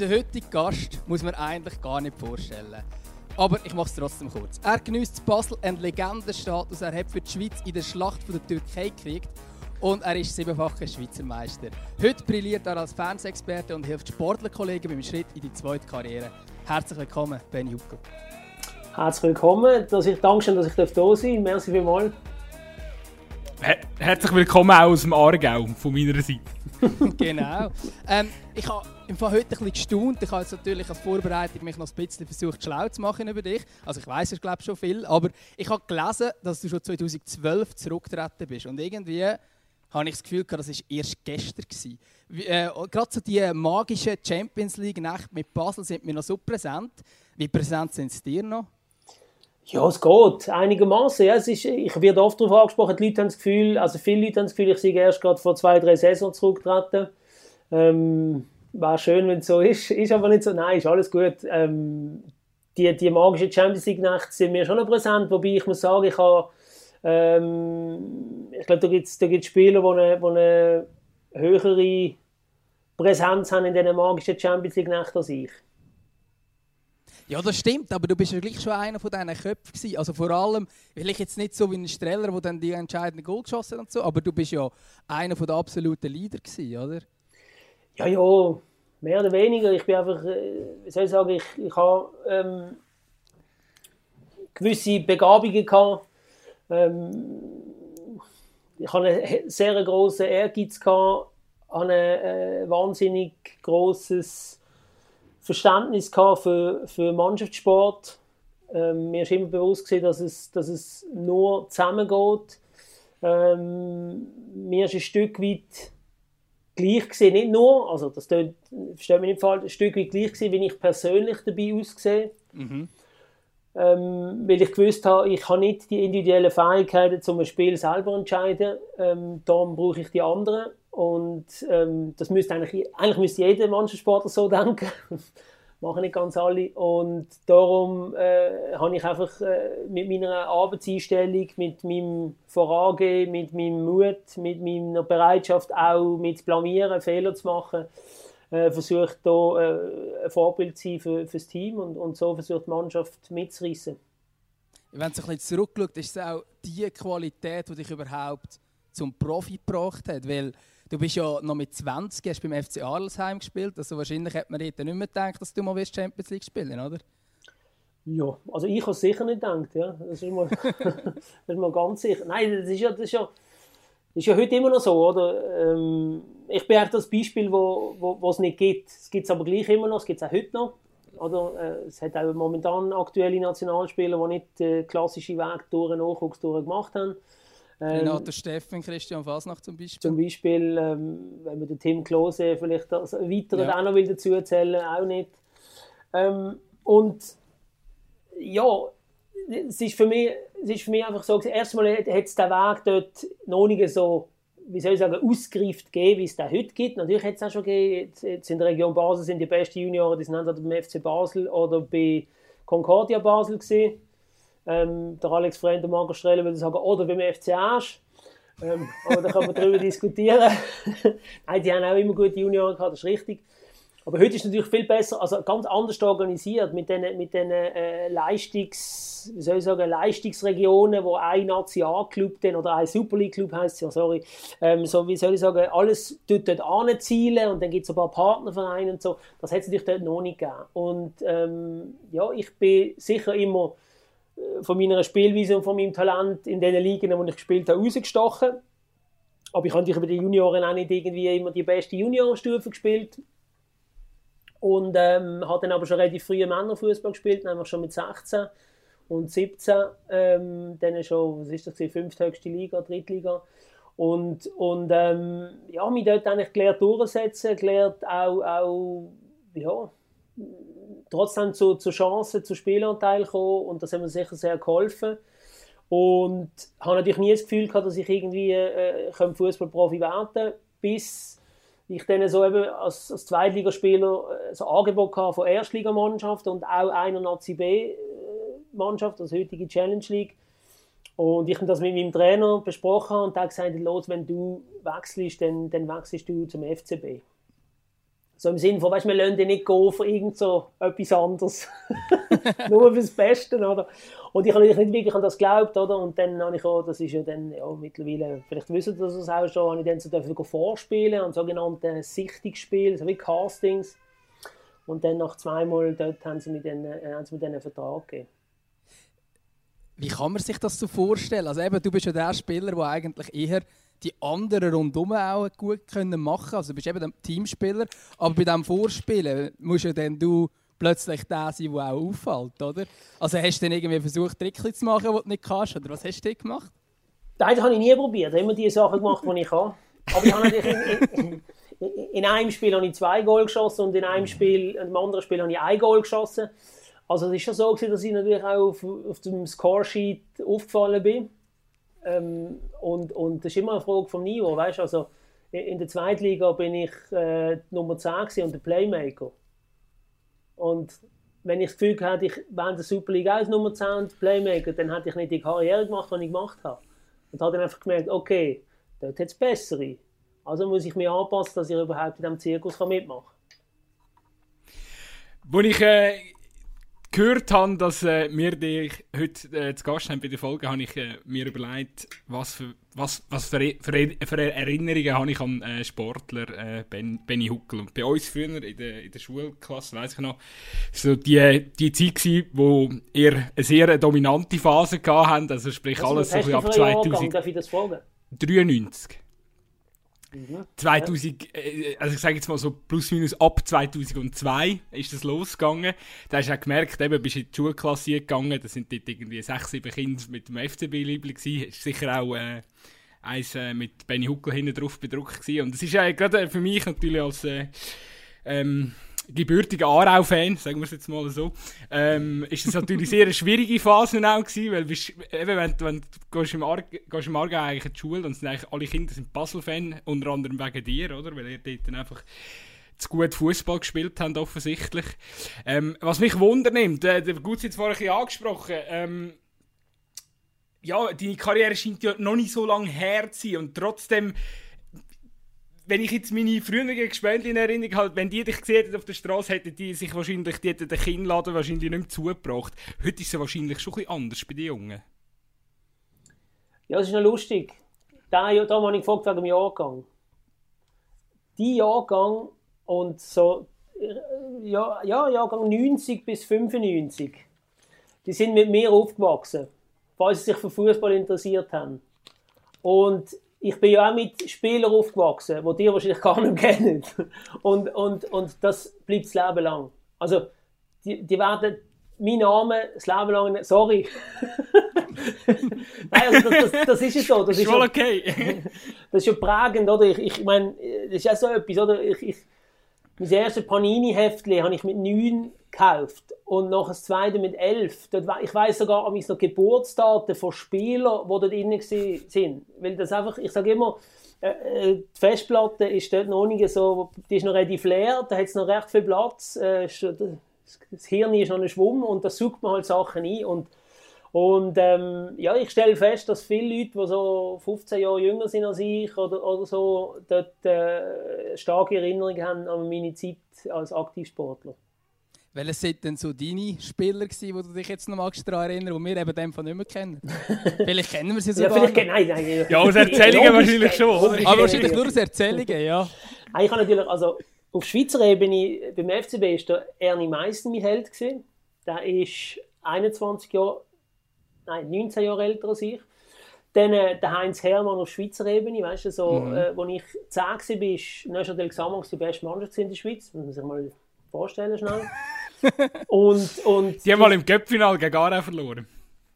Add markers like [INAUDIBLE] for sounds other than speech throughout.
Unser heutiger Gast muss man eigentlich gar nicht vorstellen. Aber ich mache es trotzdem kurz. Er genießt Basel einen Legendenstatus. Er hat für die Schweiz in der Schlacht von der Türkei gekriegt. Und er ist siebenfacher Schweizer Meister. Heute brilliert er als Fernsehexperte und hilft Sportlerkollegen beim Schritt in die zweite Karriere. Herzlich willkommen, Benny Hucko. Herzlich willkommen. Dass ich danke schön, dass ich da sein darf. Merci vielmals. Herzlich willkommen auch aus dem Aargau von meiner Seite. [LAUGHS] genau. Ähm, ich habe im Fall heute ein bisschen gestaunt. Ich habe jetzt natürlich als Vorbereitung mich noch ein bisschen versucht, schlau zu machen über dich. Also ich weiß es glaube schon viel, aber ich habe gelesen, dass du schon 2012 zurückgetreten bist und irgendwie habe ich das Gefühl, das war erst gestern. Wie, äh, Gerade so die magischen Champions League-Nächte mit Basel sind mir noch so präsent. Wie präsent sind sie dir noch? Ja, es geht. Einigermaßen. Ja, ich werde oft darauf angesprochen, die Leute haben das Gefühl, also viele Leute haben das Gefühl, ich sei erst gerade vor zwei, drei Saisons zurückgetreten. Ähm, war schön, wenn es so ist. Ist aber nicht so. Nein, ist alles gut. Ähm, die, die magische Champions League-Nacht sind mir schon noch präsent, wobei ich muss sagen, ich habe ähm, ich glaube, da gibt es da gibt's Spieler, die eine, die eine höhere Präsenz haben in diesen magischen Champions League-Nacht als ich. Ja, das stimmt, aber du bist ja gleich schon einer von diesen Köpfen gewesen. Also vor allem, vielleicht jetzt nicht so wie ein Streller, der dann die entscheidenden Goal geschossen hat und so, aber du bist ja einer von den absoluten Leader gewesen, oder? Ja, ja, mehr oder weniger. Ich bin einfach, äh, wie soll ich sagen, ich, ich habe ähm, gewisse Begabungen gehabt. Ähm, ich hatte einen sehr grossen Ehrgeiz gehabt, habe ein äh, wahnsinnig großes Verständnis für, für Mannschaftssport. Ähm, mir ist immer bewusst gewesen, dass es, dass es nur zusammengeht. Ähm, mir ist ein Stück weit gleich gesehen, nicht nur, also das versteht mich nicht falsch, ein Stück weit gleich gesehen, wie ich persönlich dabei aussehe. Mhm. Ähm, weil ich gewusst habe, ich habe nicht die individuellen Fähigkeiten, um ein Spiel selber zu entscheiden. Ähm, darum brauche ich die anderen. Und ähm, das müsste eigentlich, eigentlich müsste jeder Mannschaftssportler so [LAUGHS] denken. Machen nicht ganz alle. Und darum äh, habe ich einfach äh, mit meiner Arbeitseinstellung, mit meinem Vorangehen, mit meinem Mut, mit meiner Bereitschaft auch mit Blamieren, Fehler zu machen, äh, versucht hier äh, ein Vorbild zu sein für, das Team und, und so versucht die Mannschaft mitzureißen. Wenn du ein bisschen zurückschaut, ist es auch die Qualität, die dich überhaupt zum Profi gebracht hat. Weil Du bist ja noch mit 20, hast beim FC Arlesheim gespielt. Also wahrscheinlich hätte man nicht mehr gedacht, dass du mal Champions League spielen oder? Ja, also ich habe es sicher nicht gedacht. Ja. Das, ist mal, [LAUGHS] das ist mal ganz sicher. Nein, das ist ja, das ist ja, das ist ja heute immer noch so. Oder? Ähm, ich bin echt das Beispiel, wo, wo, wo es nicht gibt. Es gibt es aber gleich immer noch, es gibt es auch heute noch. Oder, äh, es hat auch momentan aktuelle Nationalspieler, die nicht äh, klassische Weg durch Nachwuchstouren gemacht haben. Ähm, Renato Steffen, Christian Fasnacht zum Beispiel. Zum Beispiel, ähm, wenn man den Tim Klose vielleicht als weiter ja. auch noch will dazu erzählen auch nicht. Ähm, und ja, es ist für mich, es ist für mich einfach so, erstmal hat es den Weg dort noch nicht so, wie soll ich sagen, ausgereift gegeben, wie es den heute gibt. Natürlich hat es auch schon gegeben, jetzt, jetzt in der Region Basel sind die besten Junioren, die sind entweder beim FC Basel oder bei Concordia Basel gesehen. Ähm, der Alex Freund und Marco Streller würde sagen, oder beim FC Asch. Ähm, aber da kann man darüber [LAUGHS] diskutieren. [LAUGHS] Nein, die haben auch immer gute Junioren gehabt, das ist richtig. Aber heute ist es natürlich viel besser, also ganz anders organisiert mit den, mit den äh, Leistungs, wie soll ich sagen, Leistungsregionen, wo ein Nationalclub oder ein Super League Club heißt ja, sorry, ähm, so wie soll ich sagen, alles dort, dort anzielen und dann gibt es ein paar Partnervereine und so. Das hat es natürlich dort noch nicht gegeben. Und ähm, ja, ich bin sicher immer von meiner Spielweise und von meinem Talent in den Ligen, wo ich gespielt habe, rausgestochen. Aber ich habe natürlich über die Junioren auch nicht irgendwie immer die beste Juniorenstufe gespielt. Und ähm, habe dann aber schon relativ früh Männerfußball gespielt, nämlich schon mit 16 und 17. Ähm, dann schon, was ist das, fünfthöchste Liga, Drittliga. Und, und ähm, ja, mich dort eigentlich gelernt durchsetzen, gelernt auch, auch ja, trotzdem zu, zu Chancen, zu Spielanteil gekommen und das hat mir sicher sehr geholfen. Und habe natürlich nie das Gefühl gehabt, dass ich irgendwie äh, Fußballprofi werden kann, bis ich dann so eben als, als Zweitligaspieler äh, so Angebot hatte von Erstligamannschaften und auch einer Nazi B-Mannschaft, also heutige Challenge League. Und ich habe das mit meinem Trainer besprochen und er hat gesagt, los, wenn du wechselst, dann, dann wechselst du zum FCB. So im Sinne von, weißt, wir lassen dich nicht gehen für irgend so etwas anderes. [LAUGHS] Nur fürs Beste, oder? Und ich habe nicht wirklich an das geglaubt, oder? Und dann habe ich auch, das ist ja dann, ja, mittlerweile, vielleicht wissen Sie das auch schon, habe ich dann so dürfen vorspielen an sogenannten Sichtungsspielen, so wie Castings. Und dann nach zweimal dort haben sie mir dann, äh, haben sie mir dann einen Vertrag gegeben. Wie kann man sich das so vorstellen? Also eben, du bist ja der Spieler, der eigentlich eher die anderen rundherum auch gut können machen Also du bist eben ein Teamspieler, aber bei diesem Vorspielen musst ja dann du plötzlich der sein, der auch auffällt, oder? Also hast du dann irgendwie versucht, Trickchen zu machen, die du nicht kannst, oder was hast du gemacht? Nein, das habe ich nie probiert. Ich habe immer die Sachen gemacht, die ich kann. Aber ich habe natürlich in, in, in, einem Spiel habe ich zwei Goal geschossen und in einem Spiel, in anderen Spiel habe ich ein Goal geschossen. Also es ist schon so dass ich natürlich auch auf, auf dem Scoresheet aufgefallen bin. Ähm, und, und das ist immer eine Frage vom Niveau, weißt Also in der Zweitliga bin ich äh, Nummer 10 und der Playmaker. Und wenn ich das Gefühl hatte, ich wäre in der Super League als Nummer 10 und Playmaker, dann hätte ich nicht die Karriere gemacht, die ich gemacht habe. Und habe dann einfach gemerkt, okay, dort hat es bessere. Also muss ich mich anpassen, dass ich überhaupt in diesem Zirkus mitmachen kann. Als ich äh, gehört habe, dass äh, wir dich heute äh, zu Gast haben bei der Folge, habe ich äh, mir überlegt, was für, was, was für, für, für Erinnerungen habe ich an äh, Sportler äh, ben, Benny Huckel. Und bei uns früher in der, in der Schulklasse, weiß ich noch, so die, die Zeit gewesen, wo ihr eine sehr dominante Phase gehabt habt, also sprich was, alles so ab 2000. Darf ich das fragen? 93. 2000, äh, also ich sage jetzt mal so plus minus ab 2002 ist das losgegangen. Da hast du auch gemerkt, eben bist du in die Schulklasse gegangen, da sind dort irgendwie sechs, sieben Kinder mit dem FCB-Liebling gewesen. Ist sicher auch äh, eins äh, mit Benny Huckel hinten drauf bedruckt gewesen. Und das ist äh, gerade für mich natürlich als äh, ähm, gebürtiger Aarau-Fan, sagen wir es jetzt mal so, ähm, ist das natürlich sehr eine schwierige Phase auch gewesen, weil bist, eben, wenn, wenn du gehst im, Ar gehst im Argen eigentlich in die Schule und sind eigentlich alle Kinder sind Basel-Fan, unter anderem wegen dir, oder? Weil ihr dort dann einfach zu gut Fußball gespielt habt, offensichtlich. Ähm, was mich wundernimmt, äh, der Gut jetzt vorhin ein bisschen angesprochen, ähm, ja, deine Karriere scheint ja noch nicht so lange her zu sein und trotzdem wenn ich jetzt meine früheren Gespendli in Erinnerung habe, wenn die dich gesehen auf der Straße, hätten die sich wahrscheinlich, die den Kinnladen wahrscheinlich nicht mehr zugebracht. Heute ist es wahrscheinlich schon bisschen anders bei den Jungen. Ja, es ist noch lustig. Da, da habe ich gefragt wegen dem Jahrgang. Die Jahrgang und so, ja, ja, Jahrgang 90 bis 95, die sind mit mir aufgewachsen, weil sie sich für Fußball interessiert haben. Und ich bin ja auch mit Spielern aufgewachsen, die die wahrscheinlich gar nicht kennen. Und, und, und das bleibt das Leben lang. Also, die, die werden mein Name das Leben lang. Sorry. [LAUGHS] Nein, also das, das, das, ist ja so. Das ist schon okay. [LAUGHS] das ist ja prägend, oder? Ich, ich meine, das ist ja so etwas, oder? Ich, ich, mein erstes Panini-Heftchen habe ich mit neun gekauft und noch das zweite mit elf. ich weiß sogar an noch Geburtsdaten von Spielern, die dort drin sind. Weil das einfach, ich sage immer, äh, äh, die Festplatte ist dort noch nicht so, die ist noch relativ leer, da hat es noch recht viel Platz. Äh, das Hirn ist noch ein Schwumm und da sucht man halt Sachen ein. Und, und ähm, ja, ich stelle fest, dass viele Leute, die so 15 Jahre jünger sind als ich oder, oder so, dort äh, starke Erinnerungen haben an meine Zeit als Aktivsportler. Welche sind denn so deine Spieler gewesen, wo du dich jetzt noch daran erinnerst, die wir eben dem von nicht mehr kennen? [LAUGHS] vielleicht kennen wir sie sogar. Ja, vielleicht nein, nein. Ja, aus Erzählungen wahrscheinlich schon, oder? Aber wahrscheinlich nur aus Erzählungen, ja. Ich habe natürlich, also auf Schweizer Ebene, beim FCB ist der Ernie Meissen mein Held gewesen. Der ist 21 Jahre, nein, 19 Jahre älter als ich. Dann äh, der Heinz Hermann auf Schweizer Ebene, weißt du, so, mhm. äh, als ich 10 war, ist Neuchâtel Xamax die beste Mannschaft in der Schweiz, muss man sich mal vorstellen schnell. [LAUGHS] und, und die haben mal im Cup-Final gegen Aarau verloren.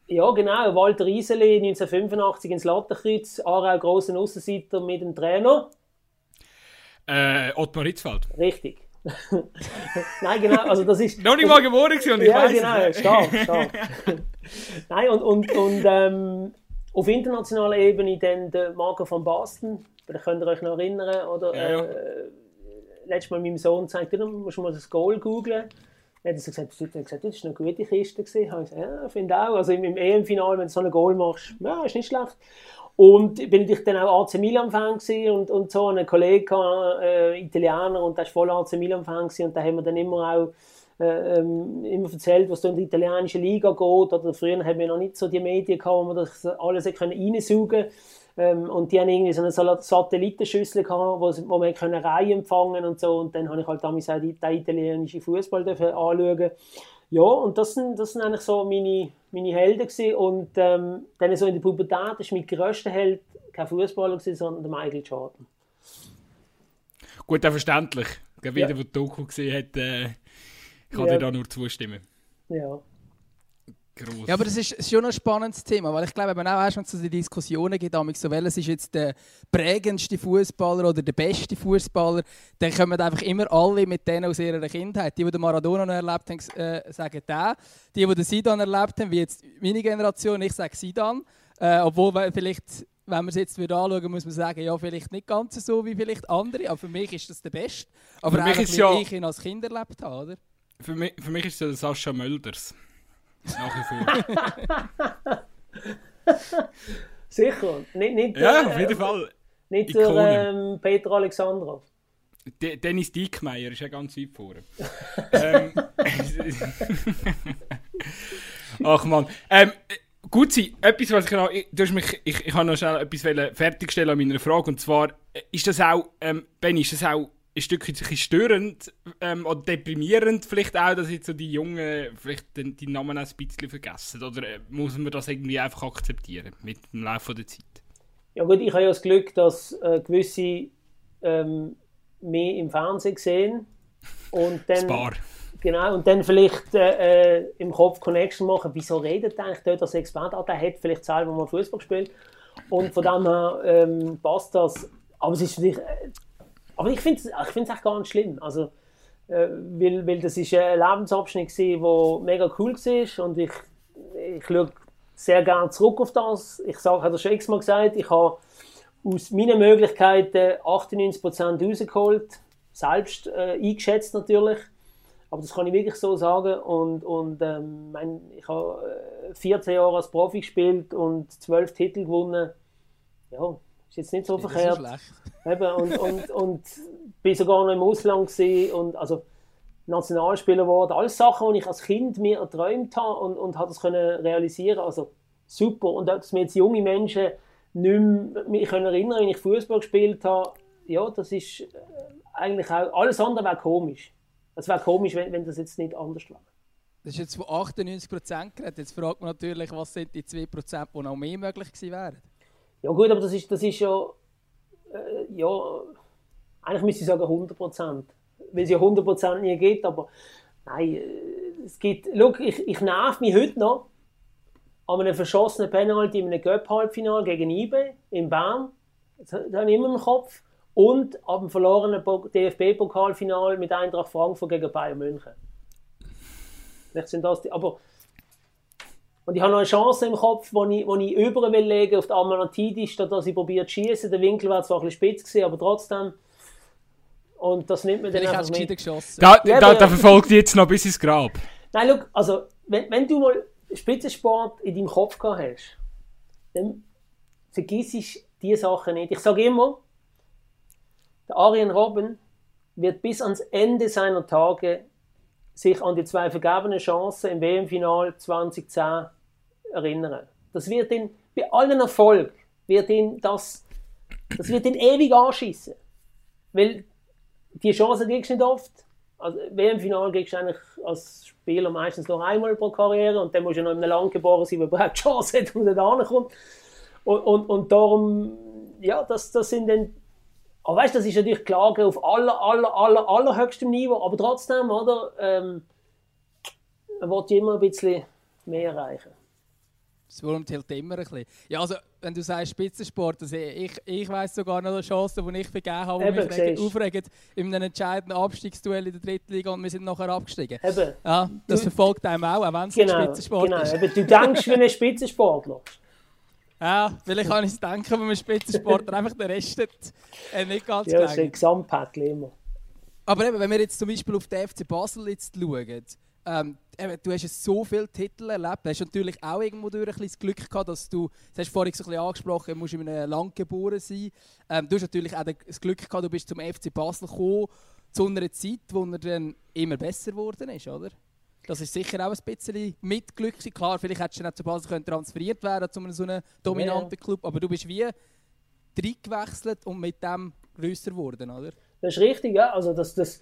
Ja, genau. Walter Iseli 1985 ins Lattenkreuz, Aarau grossen Aussenseiter mit dem Trainer. Äh, Ottmar Hitzfeld. Richtig. [LAUGHS] Nein, genau, also das ist... Noch nicht mal geboren gewesen und ich ja, weiß genau, es. stark, [LAUGHS] stark. Nein, und, und, und ähm, auf internationaler Ebene dann der Marco von Basten, vielleicht könnt ihr euch noch erinnern, oder... Ja, ja. Äh, letztes Mal meinem Sohn gesagt, du musst mal das Goal googlen. Dann hat er gesagt, gesagt, das war eine gute Kiste. Gewesen. Ich gesagt, ja, finde auch. Also im, EM-Final, wenn du so ein Goal machst, ja, ist nicht schlecht. Und bin natürlich dann auch AC Milan-Fan und, und so, einen Kollegen, äh, Italiener, und der war voll AC Milan-Fan und da haben wir dann immer auch äh, ähm, immer erzählt, was da in die italienische Liga geht. Oder früher haben wir noch nicht so die Medien gehabt, wo man das alles reinsaugen konnte. Ähm, und die haben irgendwie so eine Satellitenschüssel gehabt, wo, wo man können Reihe empfangen und so. Und dann habe ich halt damals auch den italienischen Fußball anschauen. Ja, und das sind, das sind eigentlich so meine, meine Helden gewesen. Und ähm, dann so in der Pubertät war mein grösster Held kein Fußballer sondern der Michael Jordan. Gut, verständlich. Gerade wieder, ja. wo die Doku gesehen hat, äh, kann ja. dir da nur zustimmen. Ja. Gross. Ja, aber das ist, schon ein spannendes Thema, weil ich glaube, wenn auch erst, wenn es die Diskussionen gibt, so, welches ist jetzt der prägendste Fußballer oder der beste Fußballer, dann kommen einfach immer alle mit denen aus ihrer Kindheit. Die, die den Maradona noch erlebt haben, äh, sagen der. Die, die den Sidan erlebt haben, wie jetzt meine Generation, ich sage Sidan. Äh, obwohl vielleicht, wenn man es jetzt wieder anschauen, muss man sagen, ja, vielleicht nicht ganz so wie vielleicht andere, aber für mich ist das der Beste. Aber für mich ist wie ja, ich ihn als Kind erlebt habe, oder? Für mich, für mich ist es Sascha Mölders. Sicher. Nicht, nicht ja, auf jeden Fall. Nicht ähm, Peter Alexandrov. De Dennis Diekmeyer ist ja ganz weit vorne. ähm, [LAUGHS] Ach [LAUGHS] man. Ähm, gut sein, etwas, was ich noch. Ich, du mich, ich, ich habe noch schnell etwas fertigstellen an meiner Frage. Und zwar, äh, ist das auch, ähm, Ben, ist das auch ein Stück störend ähm, oder deprimierend vielleicht auch, dass jetzt so die Jungen vielleicht den, die Namen ein bisschen vergessen? Oder äh, muss man das irgendwie einfach akzeptieren mit dem Laufe der Zeit? Ja gut, ich habe ja das Glück, dass äh, gewisse ähm, mehr im Fernsehen sehen und [LAUGHS] dann... Spar. Genau, und dann vielleicht äh, äh, im Kopf Connection machen, wieso redet eigentlich dort als Experte? Ah, der hat vielleicht selber mal Fußball gespielt. Und von dem her ähm, passt das. Aber es ist natürlich äh, aber ich finde es ich echt gar nicht schlimm. Also, äh, weil, weil das ist ein Lebensabschnitt der mega cool war und ich, ich schaue sehr gerne zurück auf das. Ich sage, habe das schon x-mal gesagt, ich habe aus meinen Möglichkeiten 98% rausgeholt, selbst äh, eingeschätzt natürlich. Aber das kann ich wirklich so sagen. Und, und ähm, mein, ich habe 14 äh, Jahre als Profi gespielt und 12 Titel gewonnen. Ja, ist jetzt nicht so das verkehrt. Eben, und, und, und bin sogar noch im Ausland gewesen und also Nationalspieler geworden. Alles Sachen, die ich als Kind mir erträumt habe und, und habe das können realisieren. Also super. Und dass mir jetzt junge Menschen nicht mehr können erinnern, wenn ich Fußball gespielt habe, ja, das ist äh, eigentlich auch alles andere wäre komisch. Es wäre komisch, wenn, wenn das jetzt nicht anders wäre. Das ist jetzt von 98% geredet. Jetzt fragt man natürlich, was sind die 2%, die noch mehr möglich gewesen wären? Ja gut, aber das ist, das ist ja, äh, ja, eigentlich müsste ich sagen 100 Prozent, weil es ja 100 Prozent nie geht, aber nein, äh, es gibt, schau, ich, ich nerv mich heute noch an einem verschossenen Penalty in einem Göpp-Halbfinale gegen IBE in Bern, das, das habe ich immer im Kopf, und ab dem verlorenen DFB-Pokalfinale mit Eintracht Frankfurt gegen Bayern München. Vielleicht sind das die, aber und ich habe noch eine Chance im Kopf, wo ich, wo ich über will legen auf die Amanatidis, statt dass ich probiere zu schießen. Der Winkel war zwar ein bisschen spitz gewesen, aber trotzdem. Und das nimmt mir dann einfach mit. Geschossen. Da, da, da, da verfolgt jetzt noch bis ins Grab. Nein, schau, also, wenn, wenn du mal Spitzensport in deinem Kopf gehabt hast, dann vergiss ich diese Sachen nicht. Ich sage immer, der Arjen Robben wird bis ans Ende seiner Tage sich an die zwei vergebenen Chancen im WM-Final 2010 erinnern. Das wird ihn bei allen Erfolg wird ihn das, das wird ihn ewig anschießen, weil die Chance kriegst du nicht oft. Also WM-Final kriegst du eigentlich als Spieler meistens noch einmal pro Karriere und dann musst du noch in einem Land geboren sein, wo überhaupt Chance hat, er da ankommt. Und, und, und darum, ja, das, das sind dann aber weißt, das ist natürlich Klage auf aller, aller, aller, allerhöchstem Niveau, aber trotzdem, oder? Ähm, man will immer ein bisschen mehr erreichen. Das wurmt halt immer ein bisschen. Ja, also, wenn du sagst Spitzensport, also ich, ich weiss sogar noch eine Chance, die ich vergeben habe, die mich regen, aufregt, in einem entscheidenden Abstiegsduell in der dritten Liga und wir sind nachher abgestiegen. Eben. Ja, das du, verfolgt einem auch, auch wenn es genau, ein Spitzensport genau. ist. Eben, du denkst wie ein Spitzensportler. [LAUGHS] Ja, vielleicht kann ich es denken, wenn man Spitzensportler einfach der Rest äh, nicht ganz Ja, das ist ein immer. Aber eben, wenn wir jetzt zum Beispiel auf den FC Basel jetzt schauen, ähm, du hast jetzt so viele Titel erlebt. Du hast natürlich auch irgendwo durch ein das Glück gehabt, dass du, das hast du vorhin so ein bisschen angesprochen, du musst in einem Land geboren sein. Ähm, du hast natürlich auch das Glück gehabt, du bist zum FC Basel gekommen, zu einer Zeit, wo er dann immer besser geworden ist, oder? Das ist sicher auch ein bisschen mit Glück. Klar, vielleicht hättest du nicht zu Basel können transferiert werden zu einem so einem dominanten Club, aber du bist wie gewechselt und mit dem größer geworden, oder? Das ist richtig, ja. Also das, das,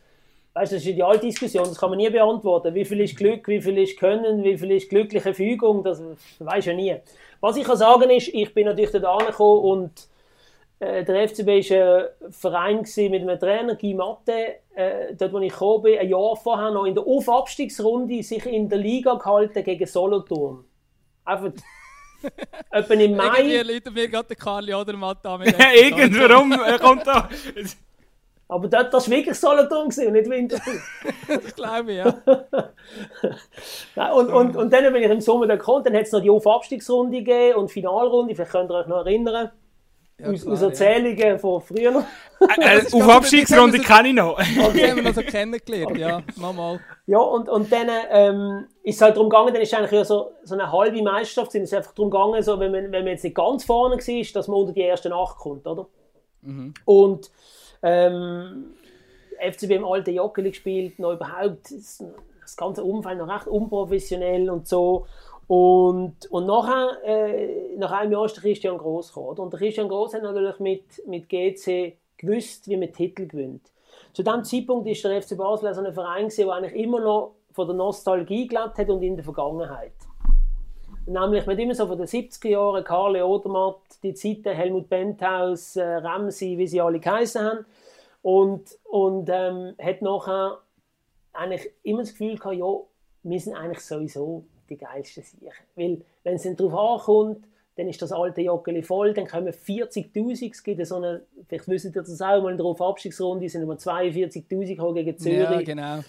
weißt, das ist die alte Diskussion, das kann man nie beantworten. Wie viel ist Glück, wie viel ist Können, wie viel ist glückliche Fügung, das weiß ja nie. Was ich kann sagen ist, ich bin natürlich da angekommen und äh, der FCB war ein Verein mit einem Trainer, Guy Matte, äh, dort wo ich gekommen bin, ein Jahr vorher noch in der Aufabstiegsrunde sich in der Liga gehalten gegen Solothurn. Einfach [LAUGHS] etwa im Mai. Irgendwie läutet mir gerade der Karli Odermatt an. [LAUGHS] Irgendwann kommt da... Aber dort war wirklich Solothurn und nicht Winterthur. [LAUGHS] das glaube ich, ja. Nein, und, und, und dann bin ich im Sommer gekommen, dann hat es noch die Aufabstiegsrunde gegeben und Finalrunde, vielleicht könnt ihr euch noch erinnern. Ja, aus, aus Erzählungen ja. von früher. Äh, äh, [LAUGHS] auf Abstiegsrunde kenne ich noch. die haben wir noch so kennengelernt, okay. ja, mal. Ja, und, und dann ähm, ist es halt darum gegangen, dann ist eigentlich ja so, so eine halbe Meisterschaft, sind es einfach darum gegangen, so, wenn, man, wenn man jetzt nicht ganz vorne war, dass man unter die ersten acht kommt, oder? Mhm. Und ähm, FCB im alten Joggeli gespielt, noch überhaupt das ganze Umfeld noch recht unprofessionell und so. Und, und nachher, äh, nach einem Jahr ist der Christian Gross gekommen. Und der Christian Gross hat natürlich mit, mit GC gewusst, wie man Titel gewinnt. Zu diesem Zeitpunkt ist der FC Basel so ein Verein, der eigentlich immer noch von der Nostalgie gelebt hat und in der Vergangenheit. Nämlich, hat immer so von den 70er Jahren Karl Odermatt, die Zeiten, Helmut Benthaus, äh, Ramsey, wie sie alle geheißen haben. Und, und ähm, hat nachher eigentlich immer das Gefühl gehabt, ja, wir sind eigentlich sowieso die geilsten Sachen. Weil, wenn es dann darauf ankommt, dann ist das alte Joggeli voll, dann kommen 40'000, es gibt so eine, vielleicht wissen ihr das auch, mal in der Abstiegsrunde sind immer 42'000 gegen Zürich. Ja, genau.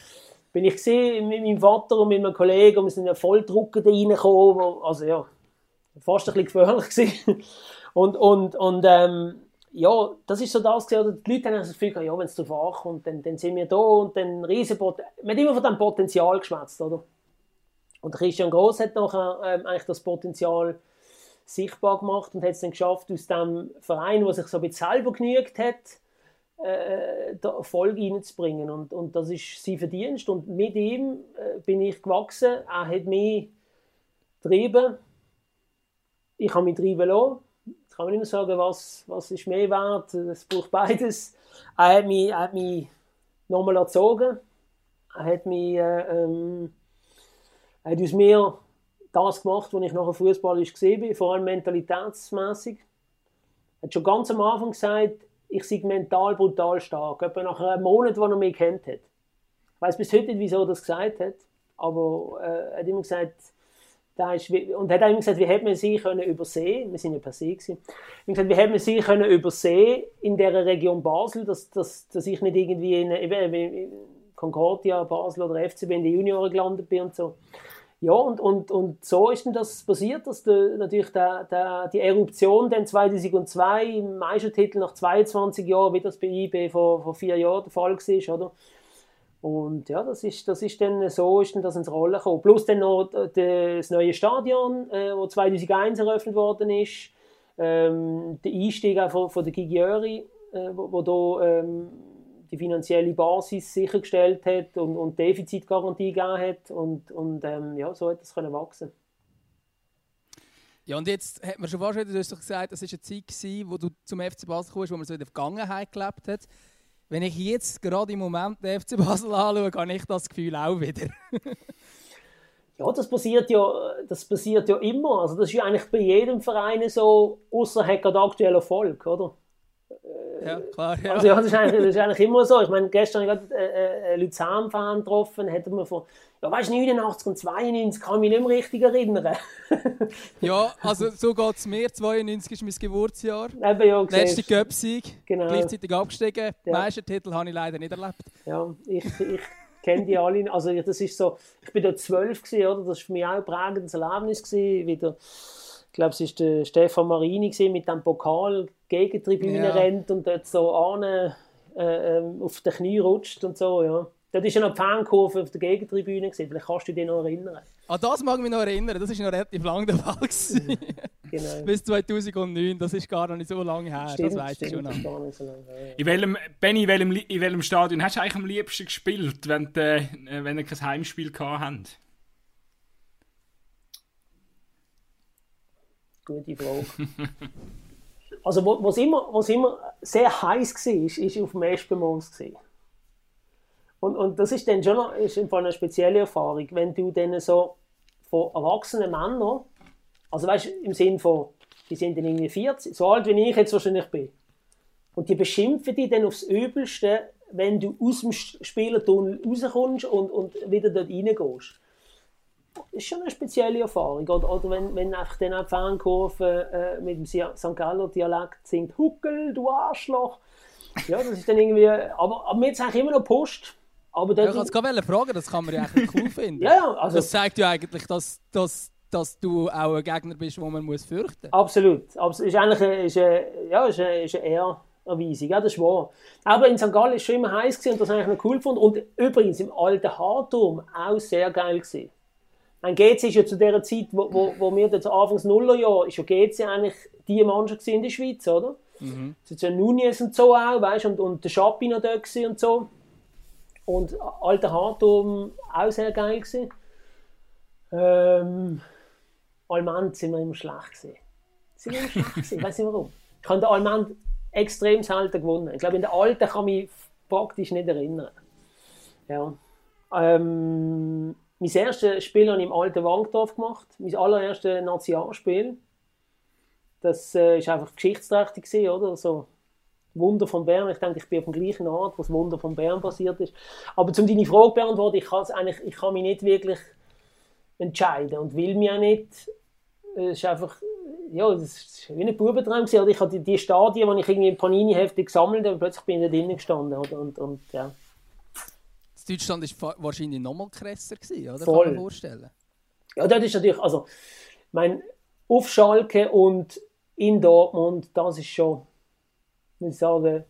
Bin ich gesehen mit meinem Vater und mit meinem Kollegen und wir sind ja Volldrucker da reingekommen, also ja, fast ein bisschen gefährlich gewesen. [LAUGHS] Und, und, und ähm, ja, das ist so das gewesen, die Leute haben das Gefühl, ja, wenn es darauf ankommt, dann, dann sind wir da und dann riesen Man hat immer von dem Potenzial geschwätzt, oder? Und Christian Gross hat nachher ähm, eigentlich das Potenzial sichtbar gemacht und hat es dann geschafft, aus dem Verein, der sich so ein bisschen selber genügt hat, äh, Erfolg reinzubringen. Und, und das ist sein Verdienst. Und mit ihm äh, bin ich gewachsen. Er hat mich getrieben. Ich habe mich treiben lassen. Jetzt kann man nicht mehr sagen, was, was ist mehr wert. Es braucht beides. Er hat mich, mich nochmal erzogen. Er hat mich... Äh, ähm, hat aus mir das gemacht, was ich nachher fußballisch gesehen bin, vor allem mentalitätsmäßig. Er hat schon ganz am Anfang gesagt, ich sei mental brutal stark. Etwa nach einem Monat, wo er mich kennt hat. Ich weiß bis heute nicht, wieso er das gesagt hat, aber äh, er hat immer gesagt, da ist, und hat immer gesagt, wie hätte man sie können übersehen, wir sind ja per se gewesen, gesagt, wie hätte man sie können übersehen in der Region Basel, dass, dass, dass ich nicht irgendwie in, in Concordia, Basel oder FCB in den Junioren gelandet bin und so. Ja, und, und, und so ist denn das passiert, dass der, natürlich der, der, die Eruption dann 2002 im Meistertitel nach 22 Jahren, wie das bei IB vor, vor vier Jahren der Fall war, oder? Und ja, das ist, das ist dann, so ist dann das ins Rollen gekommen. Plus dann noch das neue Stadion, äh, wo 2001 eröffnet worden ist, ähm, der Einstieg auch von, von der Gigiöri, äh, wo, wo da ähm, die finanzielle Basis sichergestellt hat und, und Defizitgarantie gegeben hat und, und ähm, ja, so hat es können wachsen. Ja, und jetzt hat man schon fast wieder, du hast doch gesagt, das war eine Zeit, gewesen, wo du zum FC Basel kommst, wo man so in der Vergangenheit gelebt hat. Wenn ich jetzt gerade im Moment den FC Basel anschaue, habe ich das Gefühl auch wieder. [LAUGHS] ja, das passiert ja, das passiert ja immer. Also das ist ja eigentlich bei jedem Verein so, außer hat gerade aktuell Erfolg, oder? Ja, klar. Ja. Also ja, das ist, eigentlich, das ist eigentlich immer so. Ich meine, gestern habe ich gerade äh, äh, Luzern-Fan getroffen, hätte man von, ja weißt du, 89 und 92 kann ich mich nicht mehr richtig erinnern. [LAUGHS] ja, also so geht es mir. 92 ist mein Geburtsjahr. Eben, ja, Letzte Göpsieg, genau. gleichzeitig abgestiegen. Ja. Meistertitel habe ich leider nicht erlebt. Ja, ich, ich kenne die alle. Also das ist so, ich bin da zwölf gewesen, oder? Das war für mich auch ein prägendes Erlebnis gewesen, wieder ich glaube, es war der Stefan Marini mit dem Pokal gegen die Tribüne ja. rennt und dort so an, äh, ähm, auf den Knie rutscht und so, ja. Dort war ja noch die Fankurve auf der Gegentribüne. Gewesen. Vielleicht kannst du dich noch erinnern. An das mag ich mich noch erinnern. Das war noch relativ lang der Fall. gewesen. Genau. [LAUGHS] Bis 2009. Das ist gar noch nicht so lange her. Stimmt, das weiß ich stimmt, schon noch. gar nicht so lange her. In welchem, Benni, in welchem, in welchem Stadion hast du eigentlich am liebsten gespielt, wenn, du, äh, wenn ihr kein Heimspiel gehabt habt? Gute Frage. [LAUGHS] also, wo- was immer, was immer sehr heiß war, ist, ist auf dem Espenmoos. Und, und das ist dann schon noch, ist Fall eine spezielle Erfahrung, wenn du dann so von erwachsenen Männern, also weißt im Sinn von, die sind dann irgendwie 40, so alt wie ich jetzt wahrscheinlich bin, und die beschimpfen dich dann aufs Übelste, wenn du aus dem Spielertunnel rauskommst und, und wieder dort reingehst ist schon eine spezielle Erfahrung. Oder, oder wenn, wenn einfach dann auch die Fankurve äh, mit dem St. Galler Dialekt singt, Huckel, du Arschloch. Ja, das ist dann irgendwie, aber, aber jetzt eigentlich immer noch Post. Aber Ja, ich wollte es gerade fragen, das kann man ja eigentlich [LAUGHS] cool finden. ja, ja, also Das zeigt ja eigentlich, dass, dass, dass du auch ein Gegner bist, den man muss fürchten muss. absolut. Aber es ist eigentlich eine, ist eine, ja, ist eine, ist eine Ehrerweisung, ja, das ist wahr. Aber in St. Gallen war es schon immer heiß gewesen und das habe ich noch cool gefunden. Und übrigens im alten Harturm auch sehr geil gewesen. Ein GC ist ja zu der Zeit, wo, wo, wo wir dort Anfangs Nullerjahr, ist ja GC eigentlich die Mannschaft in der Schweiz, oder? Mhm. Es ist ja Nunez und so auch, weißt und, und der Schappi noch dort und so. Und alter Harturm auch sehr geil gewesen. Ähm, Almand sind wir immer schlecht gewesen. Sind wir immer schlecht gewesen, ich weiß nicht warum. Ich habe den Almand extrem selten gewonnen. Ich glaube, in der alten kann ich mich praktisch nicht erinnern. Ja. Ähm, mein erstes Spiel habe ich im alten Wankdorf gemacht. Mein allererstes Nationalspiel. Das äh, ist einfach geschichtsträchtig gewesen, oder? So Wunder von Bern. Ich denke, ich bin auf dem gleichen Ort, wo das Wunder von Bern passiert ist. Aber um deine Frage zu beantworten, ich, eigentlich, ich kann mich nicht wirklich entscheiden und will mich auch nicht. Es ist einfach, ja, das ist wie ein Bubentraum gewesen. Ich habe die, die Stadien, die ich irgendwie in Panini-Hefte gesammelt habe, plötzlich bin ich da drinnen gestanden. Oder? Und, und, ja. Das Deutschland war wahrscheinlich noch mal krasser, gewesen, oder? Voll. Kann man vorstellen. Ja, das ist natürlich, also, mein auf Schalke und in Dortmund, das ist schon, muss ich sagen,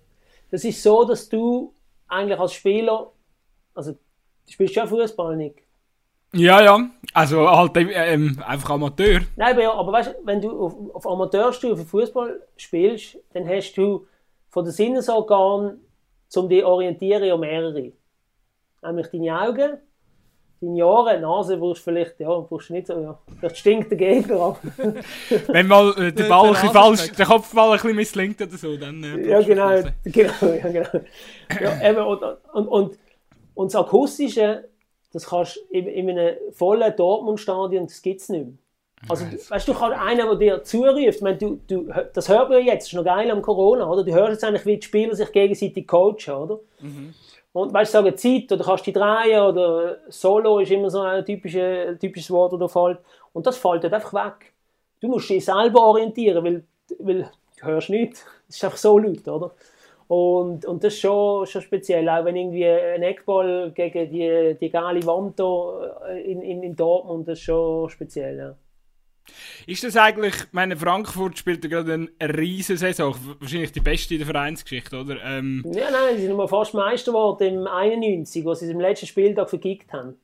das ist so, dass du eigentlich als Spieler, also, du spielst ja Fußball nicht. Ja, ja. Also halt ähm, einfach Amateur. Nein, aber, ja, aber weißt du, wenn du auf, auf Amateurstufe Fußball spielst, dann hast du von den Sinnesorganen, um dich zu orientieren, ja mehrere. Nämlich deine Augen, deine Ohren, die Nase brauchst du vielleicht, ja, brauchst nicht so, ja. Vielleicht stinkt der Gegner, aber... [LAUGHS] Wenn mal äh, der Ball der ein bisschen Rasen falsch, der Kopfball ein bisschen misslingt oder so, dann. Äh, Ja, genau, genau, ja, genau. Ja, eben, und, und, und, und das Akustische, das kannst du in, in einem vollen Dortmund-Stadion, das gibt es nicht mehr. Also, du, weißt du, du kannst einen, der dir zuruft, ich meine, du, du, das hört man ja jetzt, das ist noch geil am Corona, oder? Du hörst jetzt eigentlich, wie die Spieler sich gegenseitig coachen, oder? Und weißt du, sagen Zeit, oder kannst du drehen, oder Solo ist immer so ein typisches, typisches Wort, das da fällt. Und das fällt halt einfach weg. Du musst dich selber orientieren, weil, weil du hörst nichts. [LAUGHS] Es ist einfach so laut, oder? Und, und das ist schon, schon speziell, auch wenn irgendwie ein Eckball gegen die, die geile Wand in, in, in Dortmund, das ist schon speziell, ja. Ist das eigentlich, ich meine, Frankfurt spielt ja gerade eine riesen Saison, wahrscheinlich die beste in der Vereinsgeschichte, oder? Ähm, Ja, nein, sie sind mal fast Meister geworden im 91, wo sie es im letzten Spieltag vergickt haben.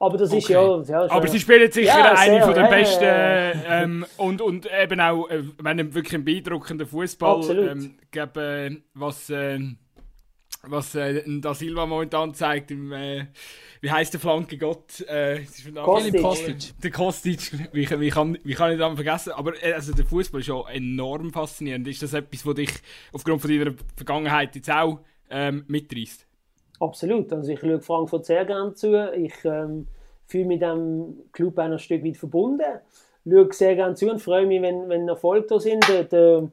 Aber das ist ja... Okay. ja aber sie spielen jetzt sicher Ja, eine sehr, von den ja, besten ja, Ähm, und, und eben auch, äh, meine, wirklich ein beeindruckender Fußball. Ähm, ich glaube, äh, was, äh, was äh, Da Silva momentan zeigt, im, äh, wie heißt der Flanke Gott? Äh, Kostic. Philipp Kostic. Der Kostic, wie, wie, kann, wie kann ich das vergessen? Aber äh, also der Fußball ist ja enorm faszinierend. Ist das etwas, was dich aufgrund von deiner Vergangenheit jetzt auch ähm, mitreißt? Absolut. Also ich schaue Frankfurt sehr gerne zu. Ich ähm, fühle mich dem Club auch ein Stück weit verbunden. Schaue sehr gerne zu und freue mich, wenn, wenn Erfolge da sind. Der, der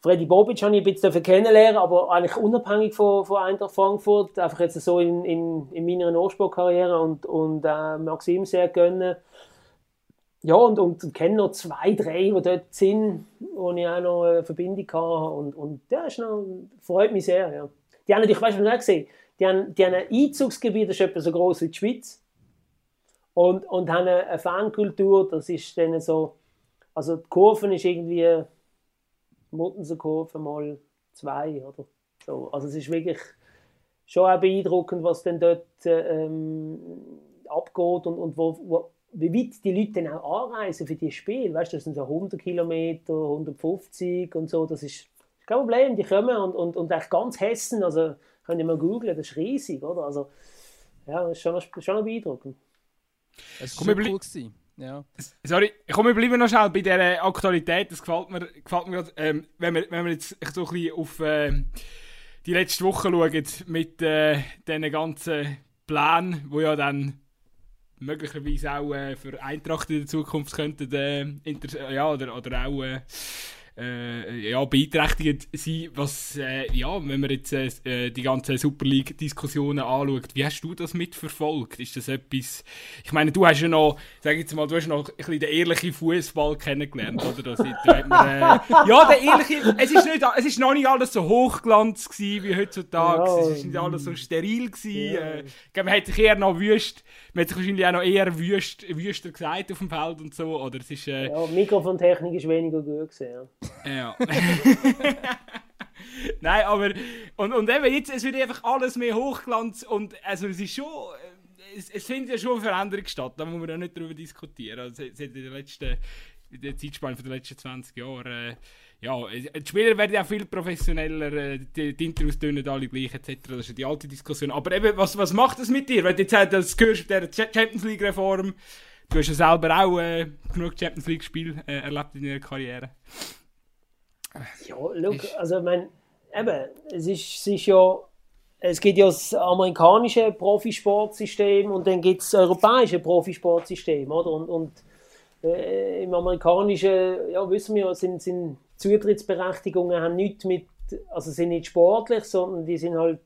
Freddy Bobic habe ich ein bisschen kennenlernen, aber eigentlich unabhängig von, von Eintracht Frankfurt. Einfach jetzt so in, in, in meiner Nachspielkarriere und, und äh, Maxim sehr gönnen. Ja, und, und kenne noch zwei, drei, die dort sind, wo ich auch noch eine Verbindung hatte. Und, und ja, ist noch, freut mich sehr. Ja. Die haben natürlich, weißt du, was ich gesehen die haben, die haben ein Einzugsgebiet, das ist etwa so groß wie die Schweiz. Und, und haben eine Fankultur, das ist dann so, also die Kurven ist irgendwie Muttenser Kurve mal zwei oder so. Also es ist wirklich schon auch beeindruckend, was dann dort ähm, abgeht und, und wo, wo, wie weit die Leute dann auch anreisen für die Spiele. Weißt du, das sind so 100 Kilometer, 150 und so. Das ist, kein Problem. Die kommen und, und, und echt ganz Hessen, also könnt ihr mal googlen, das ist riesig, oder? Also, ja, das ist schon, schon noch beeindruckend. Ist schon cool gewesen. Ja. Sorry, komm, wir bleiben noch schnell bei dieser Aktualität. Das gefällt mir, gefällt mir gerade, ähm, wenn, wir, wenn wir jetzt so ein bisschen auf äh, die letzte Woche schauen, mit äh, diesen ganzen Plänen, die ja dann möglicherweise auch äh, für Eintracht in der Zukunft könnten, äh, ja, oder, oder auch äh, äh, ja, beeinträchtigend sein, was, äh, ja, wenn man jetzt äh, die ganzen Super League-Diskussionen anschaut, wie hast du das mitverfolgt? Ist das etwas, ich meine, du hast ja noch, sag jetzt mal, du hast noch ein bisschen den ehrlichen Fußball kennengelernt, oder? Das, da man, äh, [LAUGHS] ja, der ehrliche, es ist, nicht, es ist noch nicht alles so hochglanz gewesen wie heutzutage, ja, es ist nicht alles so steril gewesen, ja. äh, man hat sich eher noch wüst, man hat sich wahrscheinlich auch noch eher wüst, wüster gesagt auf dem Feld und so, oder es ist... Äh, ja, Mikrofontechnik ist weniger gut gewesen, ja. Ja. [LAUGHS] [LAUGHS] Nein, aber. Und, und eben jetzt, es wird einfach alles mehr Hochglanz und also es ist schon. Es, es findet ja schon eine Veränderung statt, da muss man ja nicht darüber diskutieren. Also, in der letzten. In der Zeitspanne der letzten 20 Jahre. Äh, ja, die Spieler werden ja viel professioneller, äh, die, die Interviews tönen alle gleich, etc. Das ist ja die alte Diskussion. Aber eben, was, was macht das mit dir? Du jetzt das hörst, der Champions League-Reform, du hast ja selber auch äh, genug Champions League-Spiele äh, erlebt in deiner Karriere. Ja, look, also ich meine, eben, es ist, es ist ja, es gibt ja das amerikanische Profisportsystem und dann gibt es das europäische Profisportsystem, oder? Und, und äh, im amerikanischen, ja, wissen wir, sind, sind Zutrittsberechtigungen haben nicht mit, also sind nicht sportlich, sondern die sind halt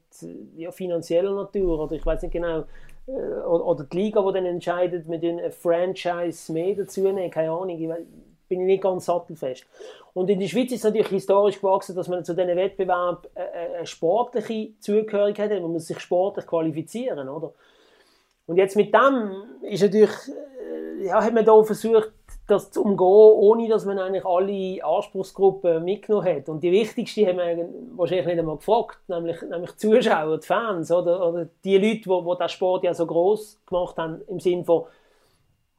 ja, finanzieller Natur, oder ich weiß nicht genau, äh, oder, oder die Liga, die dann entscheidet, mit einem Franchise mehr dazu nehmen, keine Ahnung, ich bin ich nicht ganz sattelfest. Und in der Schweiz ist es natürlich historisch gewachsen, dass man zu diesen Wettbewerben eine sportliche Zugehörigkeit hat. Man muss sich sportlich qualifizieren, oder? Und jetzt mit dem ist natürlich, äh, ja, hat man da versucht, das zu umgehen, ohne dass man eigentlich alle Anspruchsgruppen mitgenommen hat. Und die wichtigste haben wir wahrscheinlich nicht einmal gefragt, nämlich, nämlich die Zuschauer, die Fans, oder, oder die Leute, die, die den Sport ja so groß gemacht haben, im Sinne von,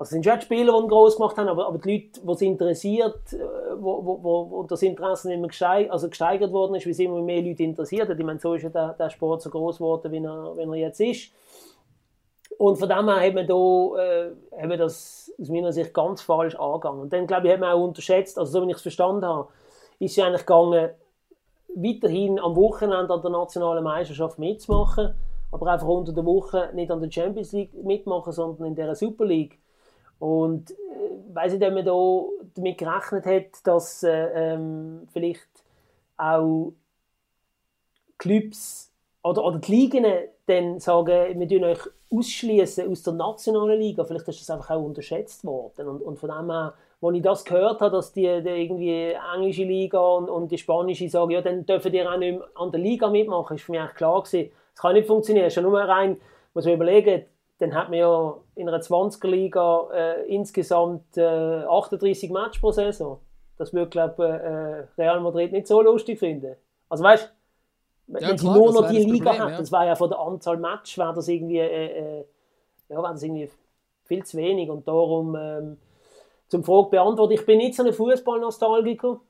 also es sind schon die Spieler, die ihn gross gemacht haben, aber, aber die Leute, die es interessiert, äh, wo, wo, wo, das Interesse immer gesteigert, also gesteigert worden ist, wie es immer mehr Leute interessiert hat. Ich meine, so ist ja der, der Sport so groß geworden, wie er, wie er jetzt ist. Und von dem her haben wir, da, äh, haben wir das aus meiner Sicht ganz falsch angegangen. Und dann, glaube ich, haben wir auch unterschätzt, also so wie ich es verstanden habe, ist es eigentlich gegangen, weiterhin am Wochenende an der nationalen Meisterschaft mitzumachen, aber einfach unter der Woche nicht an der Champions League mitmachen, sondern in der Super League. Und äh, weiß nicht, ob man da damit gerechnet hat, dass äh, ähm, vielleicht auch Clubs oder, oder die Ligen dann sagen, wir tun euch ausschließen aus der nationalen Liga. Vielleicht ist das einfach auch unterschätzt worden. Und, und von dem her, als ich das gehört habe, dass die, die irgendwie englische Liga und, und die spanische sagen, ja, dann dürfen die auch nicht mehr an der Liga mitmachen, ist für mich eigentlich klar gewesen. Das kann nicht funktionieren. Es ist ja nur rein, muss man überlegen, dann hat man ja in einer 20er-Liga äh, insgesamt äh, 38 Matches pro Saison. Das würde, glaube äh, Real Madrid nicht so lustig finden. Also weißt du, ja, wenn sie nur noch die Liga Problem, hat, ja. das war ja von der Anzahl Matches, wäre das irgendwie, äh, äh ja, wäre das irgendwie viel zu wenig. Und darum ähm, zum Frage beantworten, ich bin nicht so ein Fußball-Nostalgiker.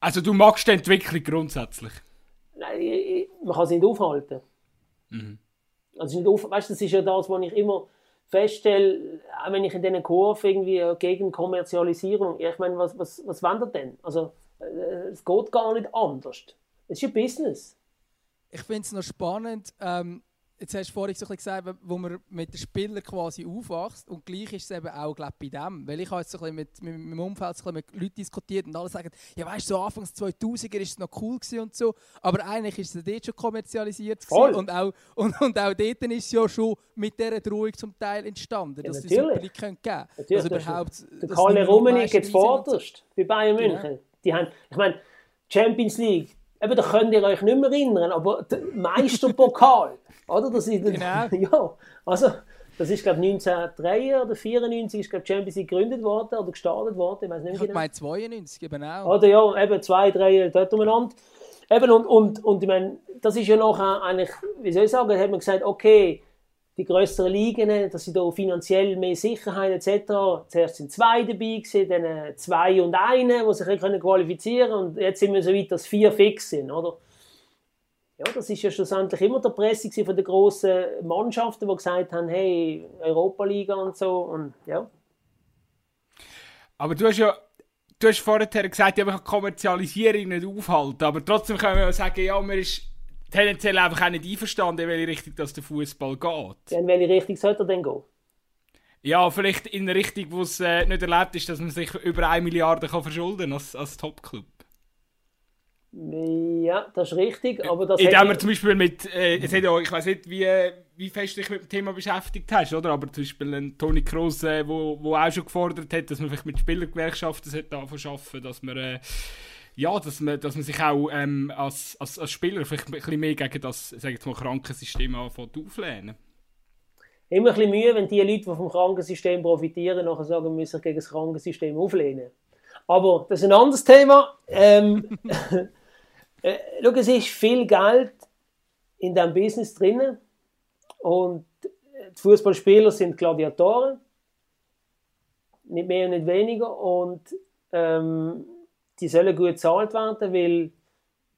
Also du magst die Entwicklung grundsätzlich? Nein, man kann sie nicht aufhalten. Mhm. Also nicht auf, weißt, das ist ja das, was ich immer feststelle, auch wenn ich in diesen Kurven irgendwie gegen Kommerzialisierung, ich meine, was, was, was wendet denn? Also, äh, es geht gar nicht anders. Es ist ein Business. Ich finde es noch spannend, ähm, jetzt hast du vorhin so gesagt, wo man mit den Spielern quasi aufwächst und gleich ist es eben auch glaub, bei dem. Weil ich habe jetzt so ein mit, mit, mit meinem Umfeld so mit Leuten diskutiert und alle sagen, ja weißt du, so Anfangs 2000er ist es noch cool und so, aber eigentlich ist es dort schon kommerzialisiert und auch, [LAUGHS] und, und auch dort ist es ja schon mit dieser Drohung zum Teil entstanden, dass ja, es Super geben können. Also überhaupt, der Kalle Rummenigge geht vorderst bei Bayern München. Genau. Die haben, ich meine, Champions League, eben, da könnt ihr euch nicht mehr erinnern, aber Meisterpokal, [LAUGHS] oder? Das ist, genau. [LAUGHS] Ja, also, das ist, glaube ich, 1903 oder 1994 ist, glaube Champions League gegründet worden oder gestartet worden, ich weiß nicht ich genau. Ich meine 92 eben auch. Oder ja, eben zwei, drei, dort umeinander. Eben, und, und, und ich meine, das ist ja nachher eigentlich, wie soll ich sagen, hat man gesagt, okay, die größeren Ligen, dass sie da finanziell mehr Sicherheit etc. Zuerst sind zwei dabei gewesen, dann zwei und eine, die sich können qualifizieren und jetzt sind wir so weit, dass vier fix sind, oder? Ja, das ist ja schlussendlich immer der Presse von den grossen Mannschaften, die gesagt haben, hey, Europa-Liga und so und ja. Aber du hast ja du hast vorher gesagt, ja, man kann Kommerzialisierung nicht aufhalten, aber trotzdem können wir sagen, ja, man ist tendenziell einfach auch nicht einverstanden, in welche Richtung das der Fußball geht. Ja, in welche Richtung sollte er denn gehen? Ja, vielleicht in eine Richtung, wo es äh, nicht erlaubt ist, dass man sich über 1 Milliarde kann verschulden als, als Top-Club. Ja, das ist richtig, aber das Indem man zum Beispiel mit, äh, es hat ja, ich weiß nicht, wie, wie fest dich mit dem Thema beschäftigt hast, oder? Aber zum Beispiel ein Toni Kroos, äh, wo, wo auch schon gefordert hat, dass man vielleicht mit Spielergewerkschaften arbeiten dass man äh, ja, dass man, dass man sich auch ähm, als, als, als Spieler vielleicht ein bisschen mehr gegen das, sag ich mal, Krankensystem anfängt auflehnen. Immer ein bisschen Mühe, wenn die Leute, die vom Krankensystem profitieren, nachher sagen, müssen sich gegen das Krankensystem auflehnen. Aber das ist ein anderes Thema. Ähm, [LAUGHS] äh, schau, es ist viel Geld in diesem Business drin und die Fußballspieler sind Gladiatoren, nicht mehr und nicht weniger und ähm, die sollen gut bezahlt werden, weil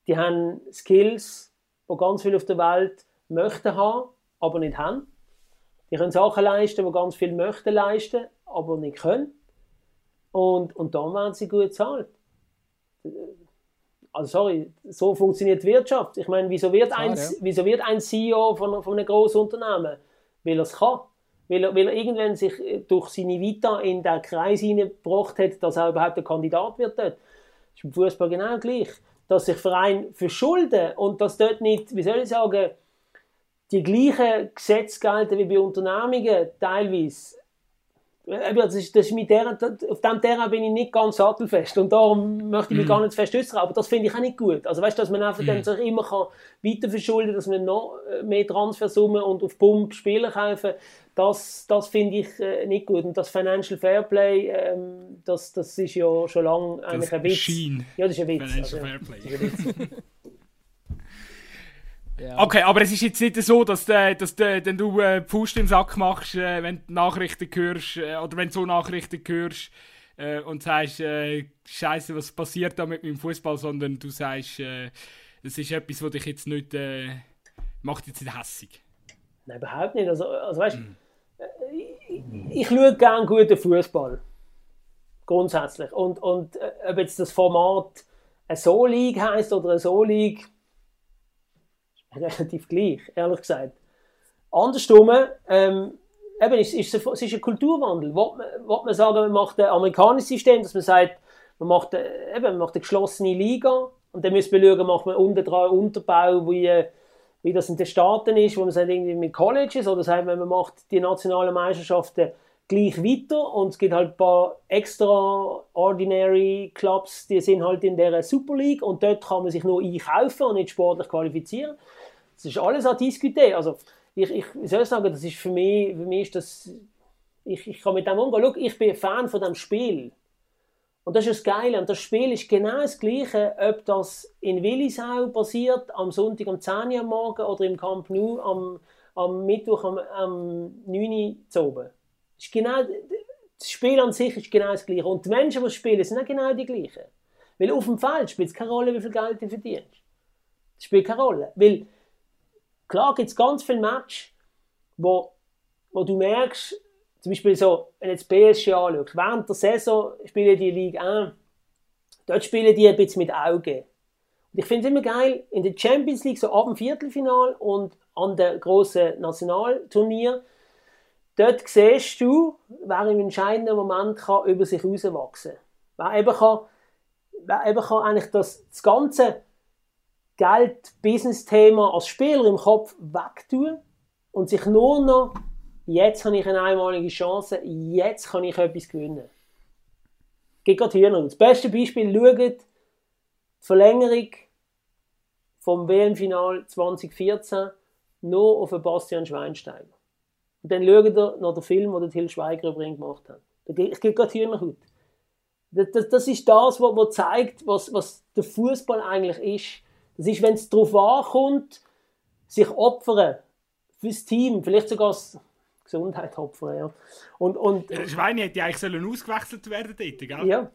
die haben Skills, die ganz viele auf der Welt möchten haben, aber nicht haben. Die können Sachen leisten, die ganz viele möchten leisten, aber nicht können. Und, und dann werden sie gut bezahlt. Also sorry, so funktioniert die Wirtschaft. Ich meine, wieso wird, ein, ja. wieso wird ein CEO von, von einem großen Unternehmen? Weil er es kann. Weil er, weil er irgendwann sich durch seine Vita in den Kreis hineingebracht hat, dass er überhaupt ein Kandidat wird dort ist im Fußball genau gleich. Dass sich Vereine verschulden und dass dort nicht, wie soll ich sagen, die gleichen Gesetze gelten wie bei Unternehmungen teilweise. Das ist, das ist mit der, auf diesem Terrain bin ich nicht ganz sattelfest und darum möchte ich mich mm. gar nicht fest äußern, aber das finde ich auch nicht gut. Also weißt, dass man einfach mm. dann sich immer kann weiter verschulden dass man noch mehr Transfersummen und auf Pump Spieler kaufen das, das finde ich äh, nicht gut. Und das Financial Fairplay, ähm, das, das ist ja schon lange eigentlich ein Witz. Schien. Ja, das ist ein Witz. Financial also, Fairplay. [LAUGHS] Ja. Okay, aber es ist jetzt nicht so, dass, äh, dass äh, wenn du äh, Pfust im Sack machst, äh, wenn du Nachrichten hörst, äh, oder wenn du so Nachrichten hörst äh, und sagst, äh, Scheiße, was passiert da mit meinem Fußball, sondern du sagst, äh, das ist etwas, was dich jetzt nicht äh, macht jetzt nicht hässig. Nein, überhaupt nicht. Also, also weißt, mm. ich, ich schaue gerne guten Fußball. Grundsätzlich. Und, und äh, ob jetzt das Format eine So-League heisst oder eine So-League, [LAUGHS] relativ gleich, ehrlich gesagt. Andersrum, ähm, eben, es, ist, es ist ein Kulturwandel. Wollte man, man sagen, man macht ein amerikanisches System, dass man sagt, man macht, eben, man macht eine geschlossene Liga und dann müssen wir schauen, macht man unten dran Unterbau wie wie das in den Staaten ist, wo man sagt, irgendwie mit Colleges oder sagt, man macht die nationalen Meisterschaften gleich weiter und es gibt halt ein paar extraordinary Clubs, die sind halt in der Super League und dort kann man sich nur einkaufen und nicht sportlich qualifizieren. Das ist alles an diskutieren. Also ich, ich, soll sagen, das ist für mich, für mich ist das, ich, ich kann mit dem umgehen. Schau, ich bin Fan von dem Spiel. Und das ist das Geile. Und das Spiel ist genau das Gleiche, ob das in Willisau passiert, am Sonntag um 10 Uhr am Morgen oder im Camp Nou am, am Mittwoch am, am 9 Uhr oben. Das, ist genau, das Spiel an sich ist genau das Gleiche. Und die Menschen, die spielen, sind auch genau die gleichen. Weil auf dem Feld spielt es keine Rolle, wie viel Geld du verdienst. Das spielt keine Rolle. Weil, klar gibt es ganz viele Matches, wo, wo du merkst, zum Beispiel so, wenn du jetzt PSG anschaust, während der Saison spielen die Liga 1, dort spielen die ein bisschen mit Augen. Und ich finde es immer geil, in der Champions League, so ab dem Viertelfinal und an den grossen Nationalturnier, dort siehst du, wer im entscheidenden Moment kann über sich herauswachsen kann. Wer eben kann, wer eben kann eigentlich das, das ganze Geld-Business-Thema als Spieler im Kopf wegtun und sich nur noch jetzt habe ich eine einmalige Chance, jetzt kann ich etwas gewinnen. Geht gerade hier noch. Das beste Beispiel, schaut die Verlängerung vom WM-Final 2014 nur auf Bastian Schweinsteiger. Und dann schaut ihr noch den Film, den Till Schweiger übrigens gemacht hat. Ich gehe gerade hier noch gut. Das, das, das, ist das, was, was zeigt, was, was der Fußball eigentlich ist. Das ist, wenn es darauf ankommt, sich opfern fürs Team, vielleicht sogar das Gesundheit opfern, ja. Und, und, Der Schweine hätte eigentlich sollen ausgewechselt werden dort, gell? ja,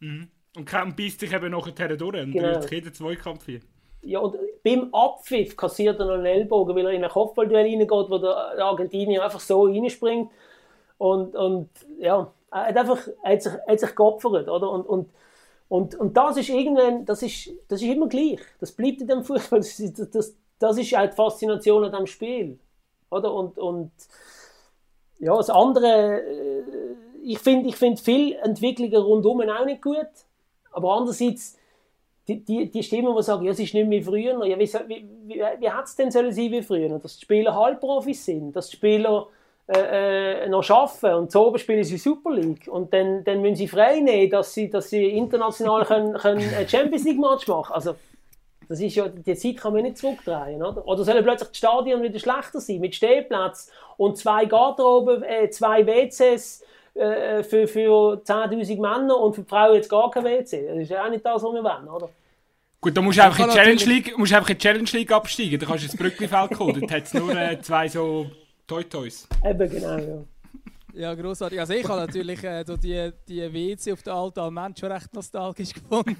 Mhm. Und kann beißt sich eben nachher durch und Genau. jeden Zweikampf hier. ja, und beim Abpfiff kassiert er noch einen Ellbogen, weil er in ein Kopfballduell reingeht, wo der der Argentinier einfach so reinspringt. Und, und ja, er hat einfach er hat sich, er hat sich geopfert, oder? Und, und, und, und das ist irgendwann, das ist, das ist immer gleich. Das bleibt in dem Fußball. Das, das, das ist auch die Faszination an dem Spiel, oder? Und, und ja, das andere, äh, ich finde ich find viele Entwicklungen rundum auch nicht gut. Aber andererseits, die, die, die Stimmen, die sagen, ja, es ist nicht mehr wie früher. Ja, wie, wie, wie, wie hätte es denn sollen sein wie früher? Dass die Spieler Halbprofis sind, dass die Spieler äh, äh, noch arbeiten und zu oben spielen sie Super League und dann, dann müssen sie frei nehmen, dass sie, dass sie international können, können einen Champions League Match machen Also das ist ja, die Zeit kann man nicht zurückdrehen, oder? Oder sollen plötzlich die Stadien wieder schlechter sein, mit Stehplatz und zwei Garderoben, äh, zwei WCs äh, für, für 10'000 Männer und für die Frauen jetzt gar kein WC. Das ist ja auch nicht das, was wir wollen, oder? Gut, da musst du einfach in Challenge League, musst du einfach in die Challenge League absteigen. Da kannst du ins Brücklifeld kommen. Dort hat es nur äh, zwei so Toy-Toys. Eben, genau, ja. [LAUGHS] Ja, grossartig. Also ich habe natürlich äh, so die, die WC auf der alten Almend schon recht nostalgisch gefunden.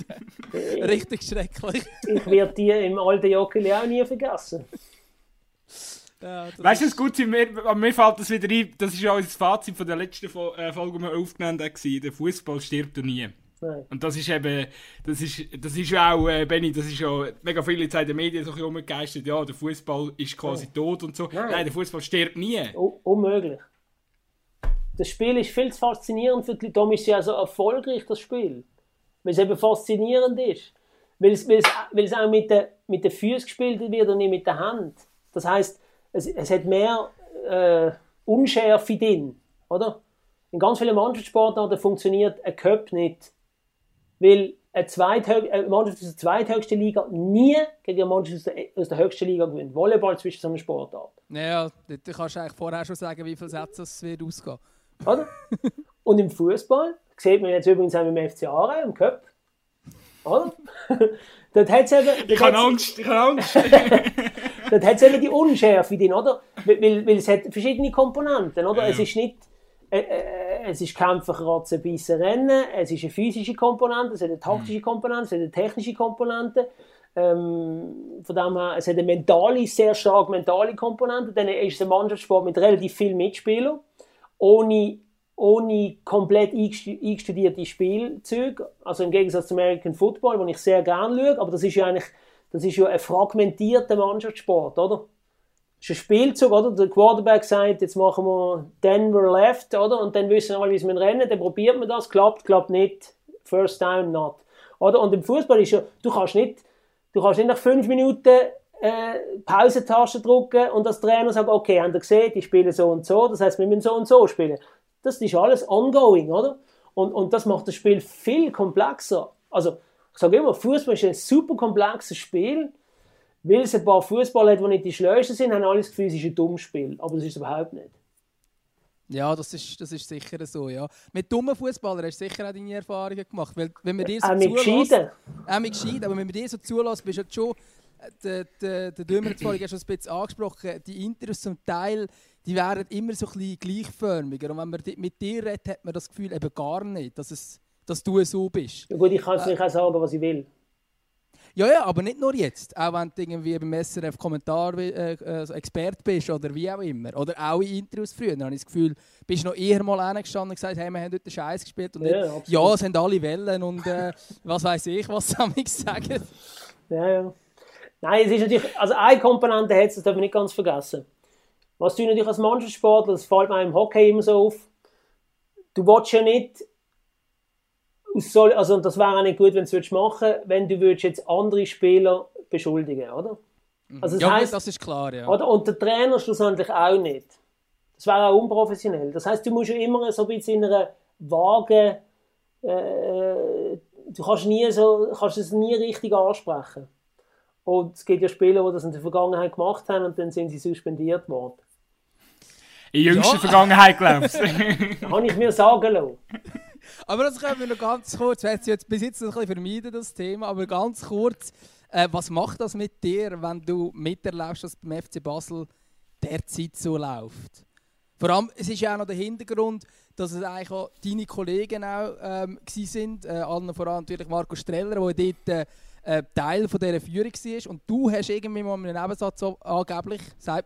[LAUGHS] Richtig schrecklich. Ich werde die im alten Jockeli auch nie vergessen. Ja, das Weißt du, ist- was gut ist? Mir, an mir fällt das wieder ein. Das ist ja unser Fazit von der letzten Fo äh, Folge, die wir aufgenommen haben. Der Fußball stirbt und nie. Nein. Und das ist eben, das ist, das ist ja auch, äh, Benny, das ist ja mega viele Zeit in den Medien so rumgegeistert, ja, der Fußball ist quasi tot und so. Nein. Nein, der Fußball stirbt nie. U unmöglich. Das Spiel ist viel zu faszinierend für die Leute. Darum ist es ja so erfolgreich, das Spiel. Weil es eben faszinierend ist. Weil es, weil es, weil es auch mit den, mit den Füßen gespielt wird und nicht mit der Hand. Das heißt, es, es hat mehr äh, Unschärfe drin. Oder? In ganz vielen Mannschaftssportarten funktioniert ein Cup nicht. Weil eine, Zweithö eine Mannschaft aus der zweithöchsten Liga nie gegen eine Mannschaft aus der, aus der höchsten Liga gewinnt. Volleyball zwischen so einer Sportart. Ja, dort kannst du eigentlich vorher schon sagen, wie viele Sätze es wird ausgehen. Oder? [LAUGHS] Und im Fußball, sieht man jetzt übrigens auch im FC Aarau, im Cup, oder? [LAUGHS] dort hat es eben, Ich dort habe hat's- Angst, ich habe Angst. [LAUGHS] dort hat's eben die Unschärfe drin, oder? Weil, weil, es hat verschiedene Komponenten, oder? Ja, Es ist nicht, äh, äh, es ist Kämpfen, Kratzen, Bissen, Rennen, es ist eine physische Komponente, es hat eine taktische Mhm. Komponente, es hat eine technische Komponente. Ähm, von dem her, es hat eine mentale, sehr stark mentale Komponente. Dann ist es ein Mannschaftssport mit relativ vielen Mitspielern, ohne, ohne komplett eingestu- eingestudierte Spielzüge. Also im Gegensatz zum American Football, wo ich sehr gerne schaue, aber das ist ja eigentlich das ist ja ein fragmentierter Mannschaftssport, oder? Das ist ein Spielzug, oder? Der Quarterback sagt, jetzt machen wir Denver left, oder? Und dann wissen wir, wie wir rennen, dann probiert man das, klappt, klappt nicht, first down, not. Oder? Und im Fußball ist ja, du kannst nicht, du kannst nicht nach fünf Minuten äh, Pausentaste drücken und als Trainer sagen, okay, habt ihr gesehen, die spielen so und so, das heißt, wir müssen so und so spielen. Das ist alles ongoing, oder? Und, und das macht das Spiel viel komplexer. Also, ich sage immer, Fußball ist ein super komplexes Spiel, weil es ein paar Fußballer hat, die nicht die Schleusten sind, haben alle das Gefühl, es ist ein dummes Spiel. Aber das ist es überhaupt nicht. Ja, das ist, das ist sicher so, ja. Mit dummen Fußballern hast du sicher auch deine Erfahrungen gemacht. Weil, wenn man dir so Auch mit zulässt-. Auch mit Gescheiden, aber wenn man dir so zulässt, bist du halt schon, äh, der, der, der Dömer hat schon ein bisschen angesprochen, die Intros zum Teil, die werden immer so ein bisschen gleichförmiger. Und wenn man mit dir redet, hat man das Gefühl eben gar nicht, dass, es, dass du so bist. Ja, gut, ich kann es nicht auch sagen, was ich will. Ja, ja, aber nicht nur jetzt. Auch wenn du irgendwie beim SRF Kommentar äh, äh, Experte bist oder wie auch immer. Oder auch in Interviews früher. Dann habe ich das Gefühl, bist du noch eher mal hingestanden und gesagt, hey, wir haben heute Scheiß gespielt. Und Ja, nicht, ja, es haben alle Wellen und äh, [LAUGHS] was weiß ich, was [LAUGHS] am sagen. Ja, ja. Nein, es ist natürlich, also eine Komponente hat es, das darf man nicht ganz vergessen. Was du natürlich als Mannschaftssportler, das fällt mir im Hockey immer so auf, du willst ja nicht, aus Sol also und das wäre auch nicht gut, wenn du es machen würdest, wenn du würdest jetzt andere Spieler beschuldigen, oder? Also das ja, heisst, das ist klar, ja. Oder? Und der Trainer schlussendlich auch nicht. Das wäre auch unprofessionell. Das heißt, du musst ja immer so ein bisschen in einer vage, äh, du kannst, nie so, kannst es nie richtig ansprechen. Und es gibt ja Spieler, die das in der Vergangenheit gemacht haben und dann sind sie suspendiert worden. In jüngster Ja. Vergangenheit, glaubst du? Das [LAUGHS] habe ich mir sagen lassen. Aber das können wir noch ganz kurz, wir haben es jetzt bis jetzt ein bisschen vermeiden, das Thema, aber ganz kurz. Äh, was macht das mit dir, wenn du miterlebst, dass beim FC Basel derzeit so läuft? Vor allem, es ist ja auch noch der Hintergrund, dass es eigentlich auch deine Kollegen auch ähm, sind, äh, allen voran natürlich Marco Streller, der dort äh, äh, Teil von dieser Führung war. Und du hast irgendwie mal in einem Nebensatz angeblich,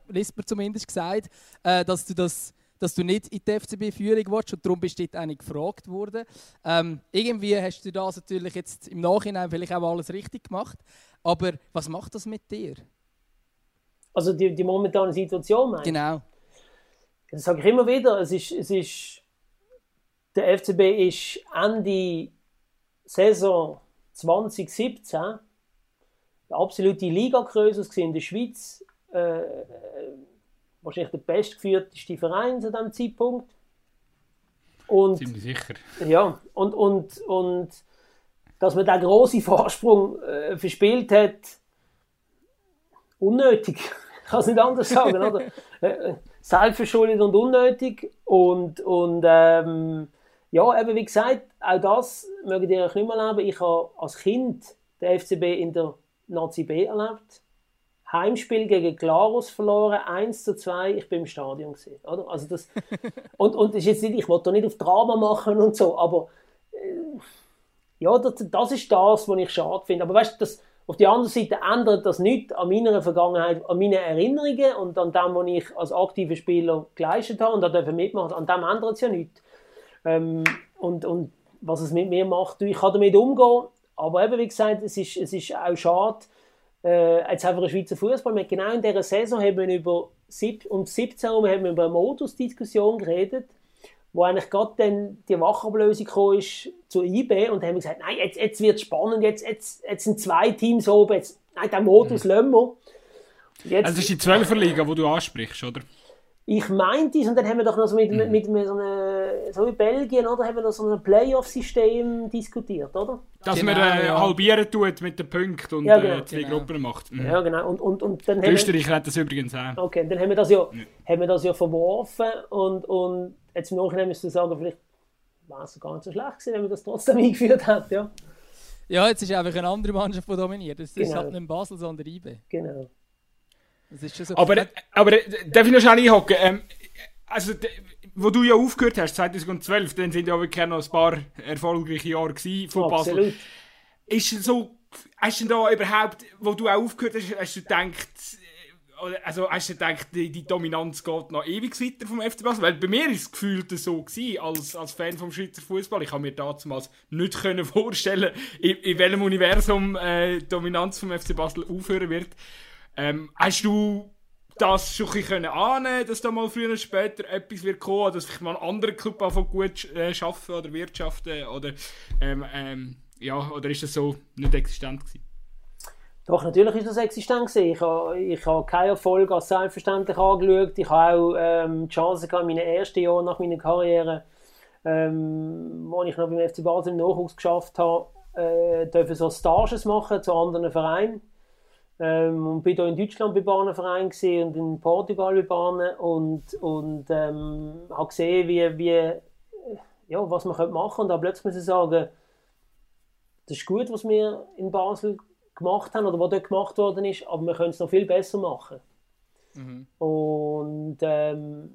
Lisper zumindest, gesagt, äh, dass du das dass du nicht in die FCB-Führung willst und darum bist du dort eigentlich gefragt worden. Ähm, irgendwie hast du das natürlich jetzt im Nachhinein vielleicht auch alles richtig gemacht, aber was macht das mit dir? Also die, die momentane Situation, meinst Genau. Das sage ich immer wieder, es ist, es ist, der FCB ist Ende Saison 2017 der absolute Ligagröße in der Schweiz. Äh, wahrscheinlich der bestgeführteste Verein zu diesem Zeitpunkt. Und, Ziemlich sicher. Ja, und, und, und dass man diesen grossen Vorsprung äh, verspielt hat, unnötig. [LAUGHS] Ich kann es nicht anders sagen. oder? [LAUGHS] Äh, äh, selbstverschuldet und unnötig. Und, und ähm, ja, eben wie gesagt, auch das mögt ihr euch nicht mehr erleben. Ich habe als Kind den FCB in der Nazi B erlebt. Heimspiel gegen Glarus verloren, 1 zu 2, ich bin im Stadion gesehen, oder? Also das, [LAUGHS] und, und das ist jetzt nicht, ich wollte nicht auf Drama machen und so, aber äh, ja, das, das ist das, was ich schade finde. Aber weißt du, auf der anderen Seite ändert das nichts an meiner Vergangenheit, an meinen Erinnerungen und an dem, was ich als aktiver Spieler geleistet habe und da dürfen mitmachen, an dem ändert es ja nichts. Ähm, und, und was es mit mir macht, ich kann damit umgehen, aber eben, wie gesagt, es ist, es ist auch schade, äh, jetzt einfach ein Schweizer Fußball. Genau in dieser Saison haben wir über um 17 Uhr haben wir über eine Modusdiskussion geredet, wo eigentlich gerade dann die Wachablösung gekommen ist zu IB und haben gesagt, nein, jetzt, jetzt wird es spannend, jetzt, jetzt, jetzt sind zwei Teams oben, jetzt, nein, den Modus mhm. lassen wir. Jetzt, also das ist die 12er Liga, die du ansprichst, oder? Ich meinte es, und dann haben wir doch noch so mit, mhm. mit, mit so einem, so wie Belgien, oder, haben wir noch so ein Playoff-System diskutiert, oder? Dass genau, man äh, ja. halbieren tut mit den Punkten und ja, genau. äh, zwei genau. Gruppen macht. Mhm. Ja, genau. Und, und, und dann Österreich hat das übrigens auch. Okay, dann haben wir das ja, ja. Haben wir das ja verworfen und, und jetzt im Nachhinein müsste ich sagen, vielleicht war es gar nicht so schlecht gewesen, wenn man das trotzdem [LAUGHS] eingeführt hat, ja. Ja, jetzt ist einfach eine andere Mannschaft, die dominiert. Das ist genau. halt nicht Basel, sondern IB. Genau. So. Aber, aber darf ich noch schnell einhaken? Ähm, also, wo du ja aufgehört hast, 2012, dann sind ja wirklich noch ein paar erfolgreiche Jahre von Basel. Absolut. Ist so, hast du da überhaupt, wo du auch aufgehört hast, hast du gedacht, also hast du gedacht, die, die, Dominanz geht noch ewig weiter vom FC Basel? Weil bei mir ist es gefühlt so gewesen, als, als Fan vom Schweizer Fußball. Ich habe mir damals nicht [LAUGHS] können vorstellen, in, in welchem Universum äh, die Dominanz vom FC Basel aufhören wird. Ähm, hast du das schon ein bisschen ahnen dass da mal früher oder später etwas wird kommen, dass vielleicht mal ein anderer Club anfängt gut äh, arbeiten oder wirtschaften oder, ähm, ähm, ja, oder ist das so nicht existent gewesen? Doch, natürlich ist das existent gewesen. Ich habe, ich habe keinen Erfolg als selbstverständlich angeschaut. Ich habe auch ähm, die Chance gehabt, in meinen ersten Jahren nach meiner Karriere, ähm, wo ich noch beim FC Basel im Nachwuchs geschafft habe, äh, so Stages machen zu anderen Vereinen. Ähm, und bin hier in Deutschland bei Bahnenverein und in Portugal bei Bahnen und, und ähm, habe gesehen, wie, wie, ja, was man machen könnte. Und dann plötzlich muss ich sagen, das ist gut, was wir in Basel gemacht haben oder was dort gemacht worden ist, aber wir können es noch viel besser machen. Mhm. Und ähm,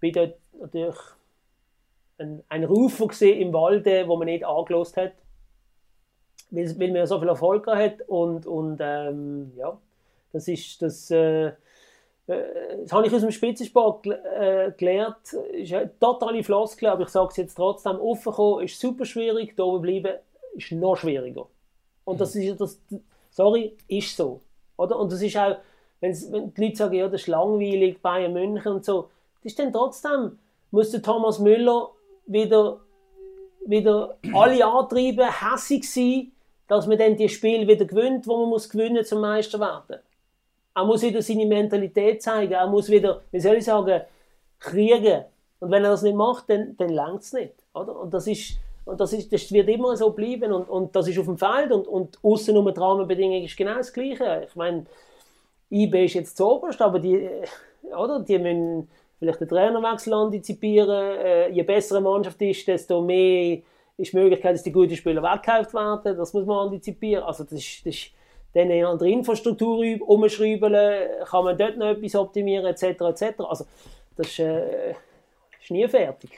bin dort natürlich ein, ein Rufer gesehen im Walde, wo man nicht angelost hat weil, weil man so viel Erfolg hat und, und ähm, ja, das ist das, äh, äh, das habe ich aus dem Spitzensport äh, gelernt. Ist eine totale Floskel, aber ich sage es jetzt trotzdem. Offen ist super schwierig, da oben bleiben ist noch schwieriger. Und das mhm. ist das, sorry, ist so. Oder? Und das ist auch, wenn die Leute sagen, ja, das ist langweilig, Bayern München und so, das ist dann trotzdem, muss der Thomas Müller wieder, wieder alle antreiben, hässig sein, dass man dann die Spiele wieder gewinnt, wo man muss gewinnen zum Meister werden. Er muss wieder seine Mentalität zeigen, er muss wieder, wie soll ich sagen, kriegen. Und wenn er das nicht macht, dann, dann langt es nicht. Oder? Und das ist, und das, ist, das wird immer so bleiben und, und das ist auf dem Feld und, und außen um die Rahmenbedingungen ist genau das Gleiche. Ich meine, IB ist jetzt zu oberst, aber die, oder, die müssen vielleicht den Trainerwechsel antizipieren. Äh, je bessere Mannschaft ist, desto mehr ist die Möglichkeit, dass die guten Spieler weggekauft werden. Das muss man antizipieren. Also das ist, das ist, dann an der Infrastruktur umschrauben, kann man dort noch etwas optimieren, etc. etc. Also, das ist, äh, ist nie fertig.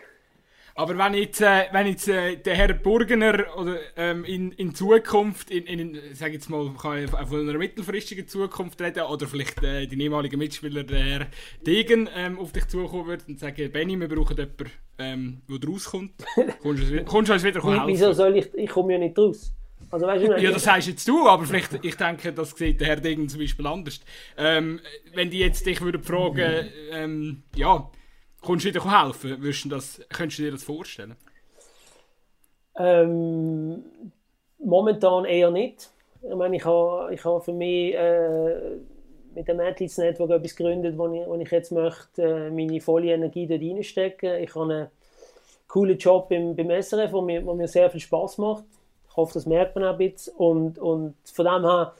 Aber wenn jetzt, äh, wenn jetzt äh, der Herr Burgener oder, ähm, in, in Zukunft, in, in, sag jetzt mal, kann ich von einer mittelfristigen Zukunft reden, oder vielleicht äh, die ehemaligen Mitspieler, der Herr Degen, ähm, auf dich zukommen würde und sagen, Benny, wir brauchen jemanden, ähm, der rauskommt, [LAUGHS] kommst du kommst uns wieder helfen? Wieso soll ich, ich komme ja nicht raus. Also, weißt du, ja, das sagst jetzt du, aber vielleicht, ich denke, das sieht der Herr Degen zum Beispiel anders. Ähm, wenn die jetzt dich würden fragen, ähm, ja, Kommst du dir helfen? Würdest du das, könntest du dir das vorstellen? Ähm, momentan eher nicht. Ich meine, ich habe, ich habe für mich äh, mit dem Athletes Network etwas gegründet, wo ich, wo ich jetzt möchte, äh, meine volle Energie dort reinstecken. Ich habe einen coolen Job beim, beim SRF, wo mir, wo mir sehr viel Spaß macht. Ich hoffe, das merkt man auch ein bisschen. Und, und von dem her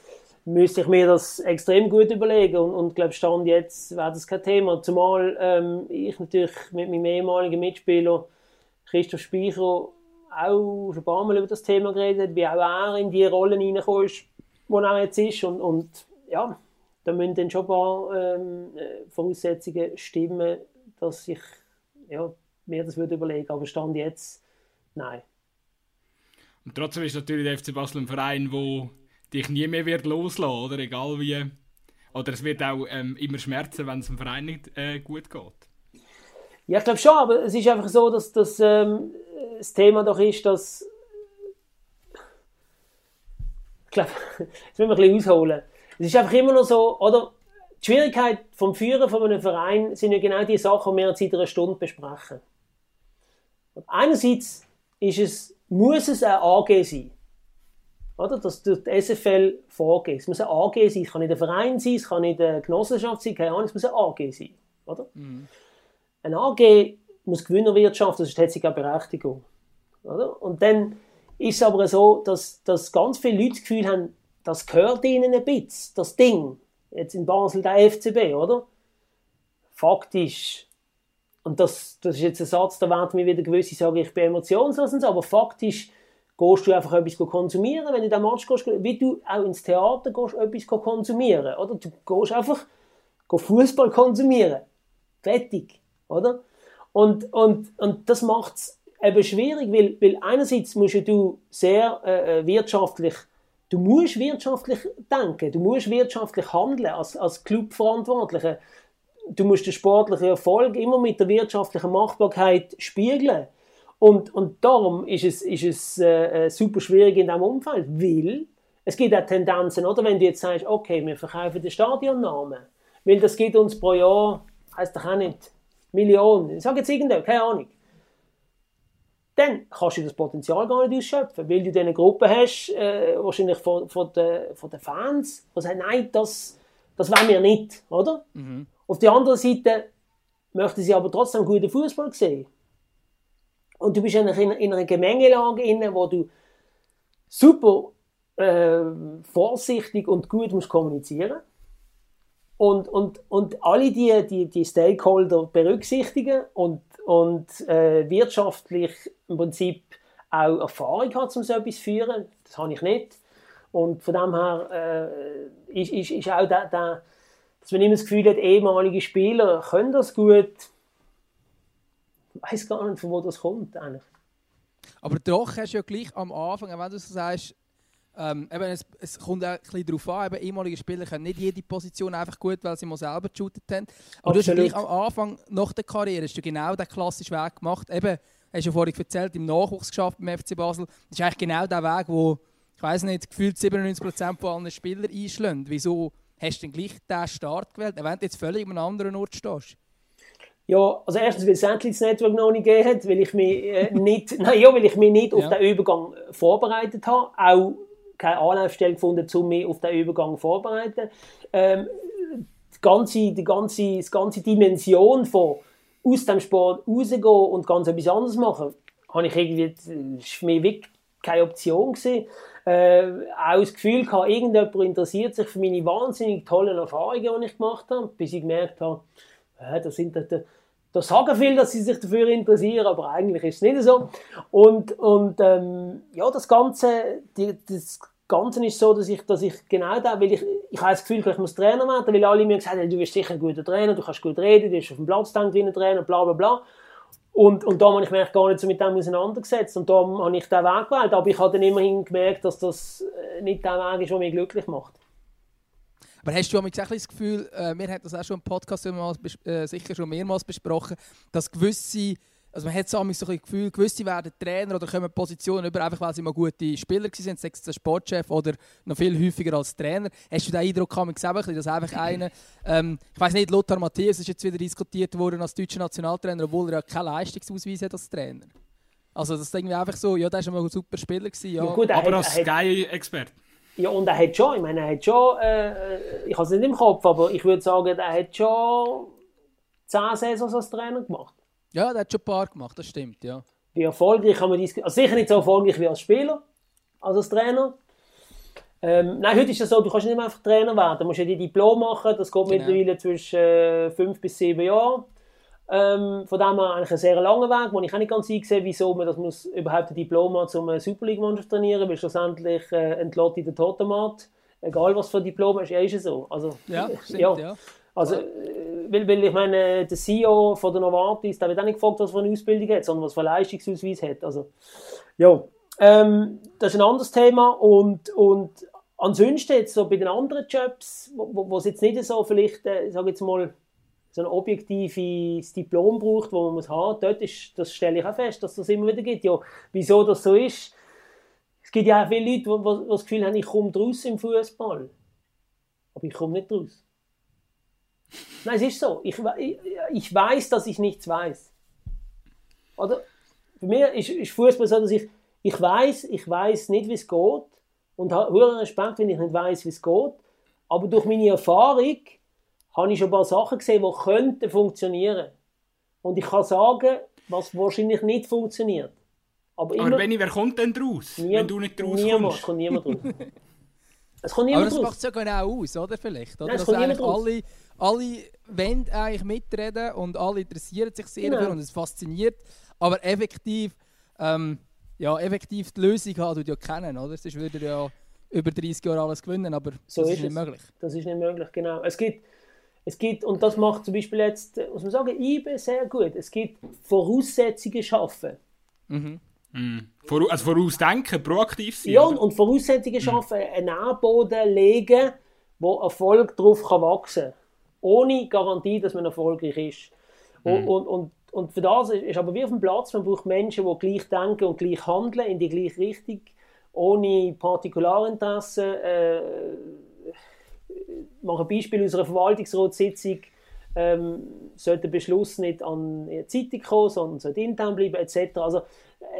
müsste ich mir das extrem gut überlegen und, und glaube Stand jetzt wäre das kein Thema. Zumal ähm, ich natürlich mit meinem ehemaligen Mitspieler Christoph Speicher auch schon ein paar Mal über das Thema geredet, wie auch er in die Rollen reingekommen ist, wo er jetzt ist und, und ja, da müssen dann schon ein paar ähm, Voraussetzungen stimmen, dass ich ja, mir das würde überlegen, aber Stand jetzt nein. Und trotzdem ist natürlich der FC Basel ein Verein, wo dich nie mehr wird loslassen, oder? Egal wie. Oder es wird auch ähm, immer schmerzen, wenn es dem Verein nicht äh, gut geht. Ja, ich glaube schon, aber es ist einfach so, dass, dass ähm, das Thema doch ist, dass. Ich glaube, [LAUGHS] jetzt müssen wir ein bisschen ausholen. Es ist einfach immer noch so, oder? Die Schwierigkeit vom Führen von einem Verein sind ja genau die Sachen, die wir in einer Stunde besprechen. Einerseits ist es, muss es ein AG sein. Oder? Dass durch die SFL vorgeht. Es muss ein AG sein, es kann nicht ein Verein sein, es kann nicht eine Genossenschaft sein, keine Ahnung, es muss ein AG sein. Oder? Mhm. Ein AG muss Gewinnerwirtschaft, das hat sich eine Berechtigung. Oder? Und dann ist es aber so, dass, dass ganz viele Leute das Gefühl haben, das gehört ihnen ein bisschen, das Ding. Jetzt in Basel der FCB, oder? Faktisch, und das, das ist jetzt ein Satz, da werden mir wieder gewisse sagen, ich bin emotionslos, aber faktisch gehst du einfach etwas konsumieren, wenn du den Match gehst, wie du auch ins Theater gehst, etwas konsumieren, oder? Du gehst einfach Fußball konsumieren. Fertig, oder? Und, und, und das macht es eben schwierig, weil, weil einerseits musst du sehr äh, äh, wirtschaftlich, du musst wirtschaftlich denken, du musst wirtschaftlich handeln als, als Clubverantwortlicher. Du musst den sportlichen Erfolg immer mit der wirtschaftlichen Machbarkeit spiegeln. Und, und darum ist es, ist es äh, äh, super schwierig in diesem Umfeld, weil es gibt auch Tendenzen, oder wenn du jetzt sagst, okay, wir verkaufen den Stadionnamen, weil das gibt uns pro Jahr, heisst doch auch nicht, Millionen, ich sage jetzt irgendetwas, keine Ahnung. Dann kannst du das Potenzial gar nicht ausschöpfen, weil du diese Gruppe hast, äh, wahrscheinlich von, von, den, von den Fans, die sagen, nein, das, das wollen wir nicht, oder? Mhm. Auf der anderen Seite möchten sie aber trotzdem guten Fußball sehen. Und du bist in, in einer Gemengelage inne, wo du super äh, vorsichtig und gut musst kommunizieren und, und, und alle die, die, die Stakeholder berücksichtigen und, und äh, wirtschaftlich im Prinzip auch Erfahrung hat, um so etwas zu führen. Das habe ich nicht. Und von dem her äh, ist, ist, ist auch der, der, dass man immer das Gefühl hat, ehemalige Spieler können das gut weiß gar nicht, von wo das kommt eigentlich. Aber doch hast du ja gleich am Anfang, wenn du so sagst, ähm, eben, es, es, kommt auch ein bisschen darauf an, eben, ehemalige Spieler können nicht jede Position einfach gut, weil sie mal selber geshootet haben. Aber Absolut. du hast gleich am Anfang, nach der Karriere, hast du genau den klassischen Weg gemacht. Eben, hast du ja vorhin erzählt, im Nachwuchs geschafft beim FC Basel. Das ist eigentlich genau der Weg, wo, ich weiß nicht, gefühlt 97% von allen Spielern einschlägt. Wieso hast du denn gleich diesen Start gewählt, wenn du jetzt völlig an einem anderen Ort stehst? Ja, also erstens, weil es das Network noch nicht gegeben hat, weil ich mich äh, [LAUGHS] nicht, nein, ja, weil ich mich nicht ja. auf den Übergang vorbereitet habe, auch keine Anlaufstelle gefunden, um mich auf den Übergang vorzubereiten. Ähm, die ganze, die ganze, die ganze Dimension von aus dem Sport rausgehen und ganz etwas anderes machen, habe ich irgendwie, das war für mich wirklich keine Option gewesen. Äh, auch das Gefühl gehabt, irgendjemand interessiert sich für meine wahnsinnig tollen Erfahrungen, die ich gemacht habe, bis ich gemerkt habe, äh, das sind die, da sagen viele, dass sie sich dafür interessieren, aber eigentlich ist es nicht so. Und, und ähm, ja, das Ganze, die, das Ganzen ist so, dass ich, dass ich genau da, weil ich, ich habe das Gefühl, ich muss Trainer werden, weil alle mir gesagt haben, du bist sicher ein guter Trainer, du kannst gut reden, du bist auf dem Platz ein Trainer, bla bla bla. Und, und da habe ich mich gar nicht so mit dem auseinandergesetzt und da habe ich den Weg gewählt. Aber ich habe dann immerhin gemerkt, dass das äh, nicht der Weg ist, der mich glücklich macht. Aber hast du auch das Gefühl, äh, wir haben das auch schon im Podcast äh, sicher schon mehrmals besprochen, dass gewisse also man hat so ein Gefühl, gewisse werden Trainer oder kommen Positionen über, einfach weil sie mal gute Spieler waren, sei es der Sportchef oder noch viel häufiger als Trainer. Hast du den Eindruck gehabt, dass einfach einer, ähm, ich weiß nicht, Lothar Matthäus ist jetzt wieder diskutiert worden als deutscher Nationaltrainer, obwohl er ja keinen Leistungsausweis hat als Trainer. Also das ist irgendwie einfach so, ja, der war mal ein super Spieler. Gewesen, ja. ja gut, aber als Sky-Experte. Ja, und er hat schon, ich meine, er hat schon, äh, ich habe es nicht im Kopf, aber ich würde sagen, er hat schon 10 Saisons als Trainer gemacht. Ja, der hat schon ein paar gemacht, das stimmt, ja. Wie erfolgreich kann man diskutieren. Also sicher nicht so erfolgreich wie als Spieler, als als Trainer. Ähm, nein, heute ist es so, du kannst nicht mehr einfach Trainer werden. Du musst ja die Diplom machen, das geht genau. mittlerweile zwischen äh, fünf bis sieben Jahren. Ähm, von dem her eigentlich ein sehr langer Weg, wo ich auch nicht ganz einsehe, wieso man das muss überhaupt ein Diplom hat, um eine Super League-Mannschaft zu trainieren, weil schlussendlich äh, entlädt in der Totemat, egal was für ein Diplom hast, ja, ist es so. Also, ja, stimmt, ja. ja. Also, weil, weil ich meine, der CEO von der Novartis, der wird auch nicht gefragt, was für eine Ausbildung hat, sondern was für einen Leistungsausweis hat. Also, ja, ähm, das ist ein anderes Thema und, und ansonsten jetzt so bei den anderen Jobs, wo, wo es jetzt nicht so vielleicht, äh, sage jetzt mal, so ein objektives Diplom braucht, wo man muss haben, dort ist, das stelle ich auch fest, dass das immer wieder gibt. Ja, wieso das so ist, es gibt ja auch viele Leute, die, das Gefühl haben, ich komme draus im Fußball, aber ich komme nicht draus. Nein, es ist so. Ich, ich, ich weiß, dass ich nichts weiß. Oder? Für mich ist, ist Fußball so, dass ich, ich weiß, ich weiß nicht, wie es geht und habe hohen Respekt, wenn ich nicht weiß, wie es geht. Aber durch meine Erfahrung habe ich schon ein paar Sachen gesehen, die könnten funktionieren. Und ich kann sagen, was wahrscheinlich nicht funktioniert. Aber, immer, Aber Benni, wer kommt denn draus, nie, wenn du nicht raus niemand, kommst? Kommt niemand raus. [LAUGHS] es kommt niemand Aber das macht es ja genau aus, oder? Vielleicht, oder? Nein, es kommt niemand alle alle wollen eigentlich mitreden und alle interessieren sich sehr genau. dafür und es fasziniert. Aber effektiv, ähm, ja, effektiv die Lösung haben, du ja kennen, oder? Sonst würde ja über 30 Jahre alles gewinnen, aber so das ist, ist nicht möglich. Das ist nicht möglich, genau. Es gibt, es gibt, und das macht zum Beispiel jetzt, muss man sagen, IBE sehr gut. Es gibt Voraussetzungen schaffen. Mhm. Mhm. Also vorausdenken, proaktiv sein. Ja, und, und Voraussetzungen mhm. schaffen, einen Nährboden legen, wo Erfolg darauf kann wachsen kann ohne Garantie, dass man erfolgreich ist. Und, mhm. und, und, und, für das ist aber wie auf dem Platz, man braucht Menschen, die gleich denken und gleich handeln, in die gleiche Richtung, ohne Partikularinteressen. Äh, mache ein Beispiel aus einer Verwaltungsratssitzung. Ähm, sollte der Beschluss nicht an die Zeitung kommen, sondern sollte intern bleiben, etc. Also,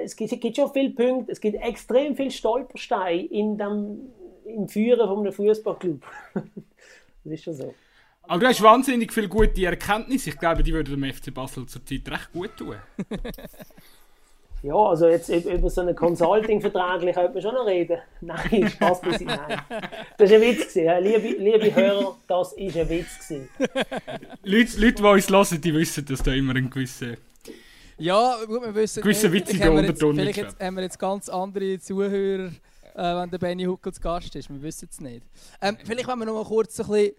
es gibt, es gibt schon viele Punkte, es gibt extrem viele Stolpersteine in dem, im Führen von einem Fußballclub. [LAUGHS] das ist schon so. Aber du hast wahnsinnig viele gute Erkenntnisse. Ich glaube, die würden dem FC Basel zurzeit recht gut tun. [LAUGHS] ja, also jetzt über so einen Consulting-Vertrag könnte man schon noch reden. [LAUGHS] Nein, Spaß bei Nein. Das war ein Witz. Gewesen. Liebe, liebe Hörer, das war ein Witz. Leute, Leute, die uns hören, die wissen, dass da immer ein gewisser... Ja, gut, wir wissen... Gewisser witziger Unterton Vielleicht jetzt, haben wir jetzt ganz andere Zuhörer, äh, wenn der Benny Huckel zu Gast ist. Wir wissen es nicht. Ähm, vielleicht, wenn wir noch mal kurz ein bisschen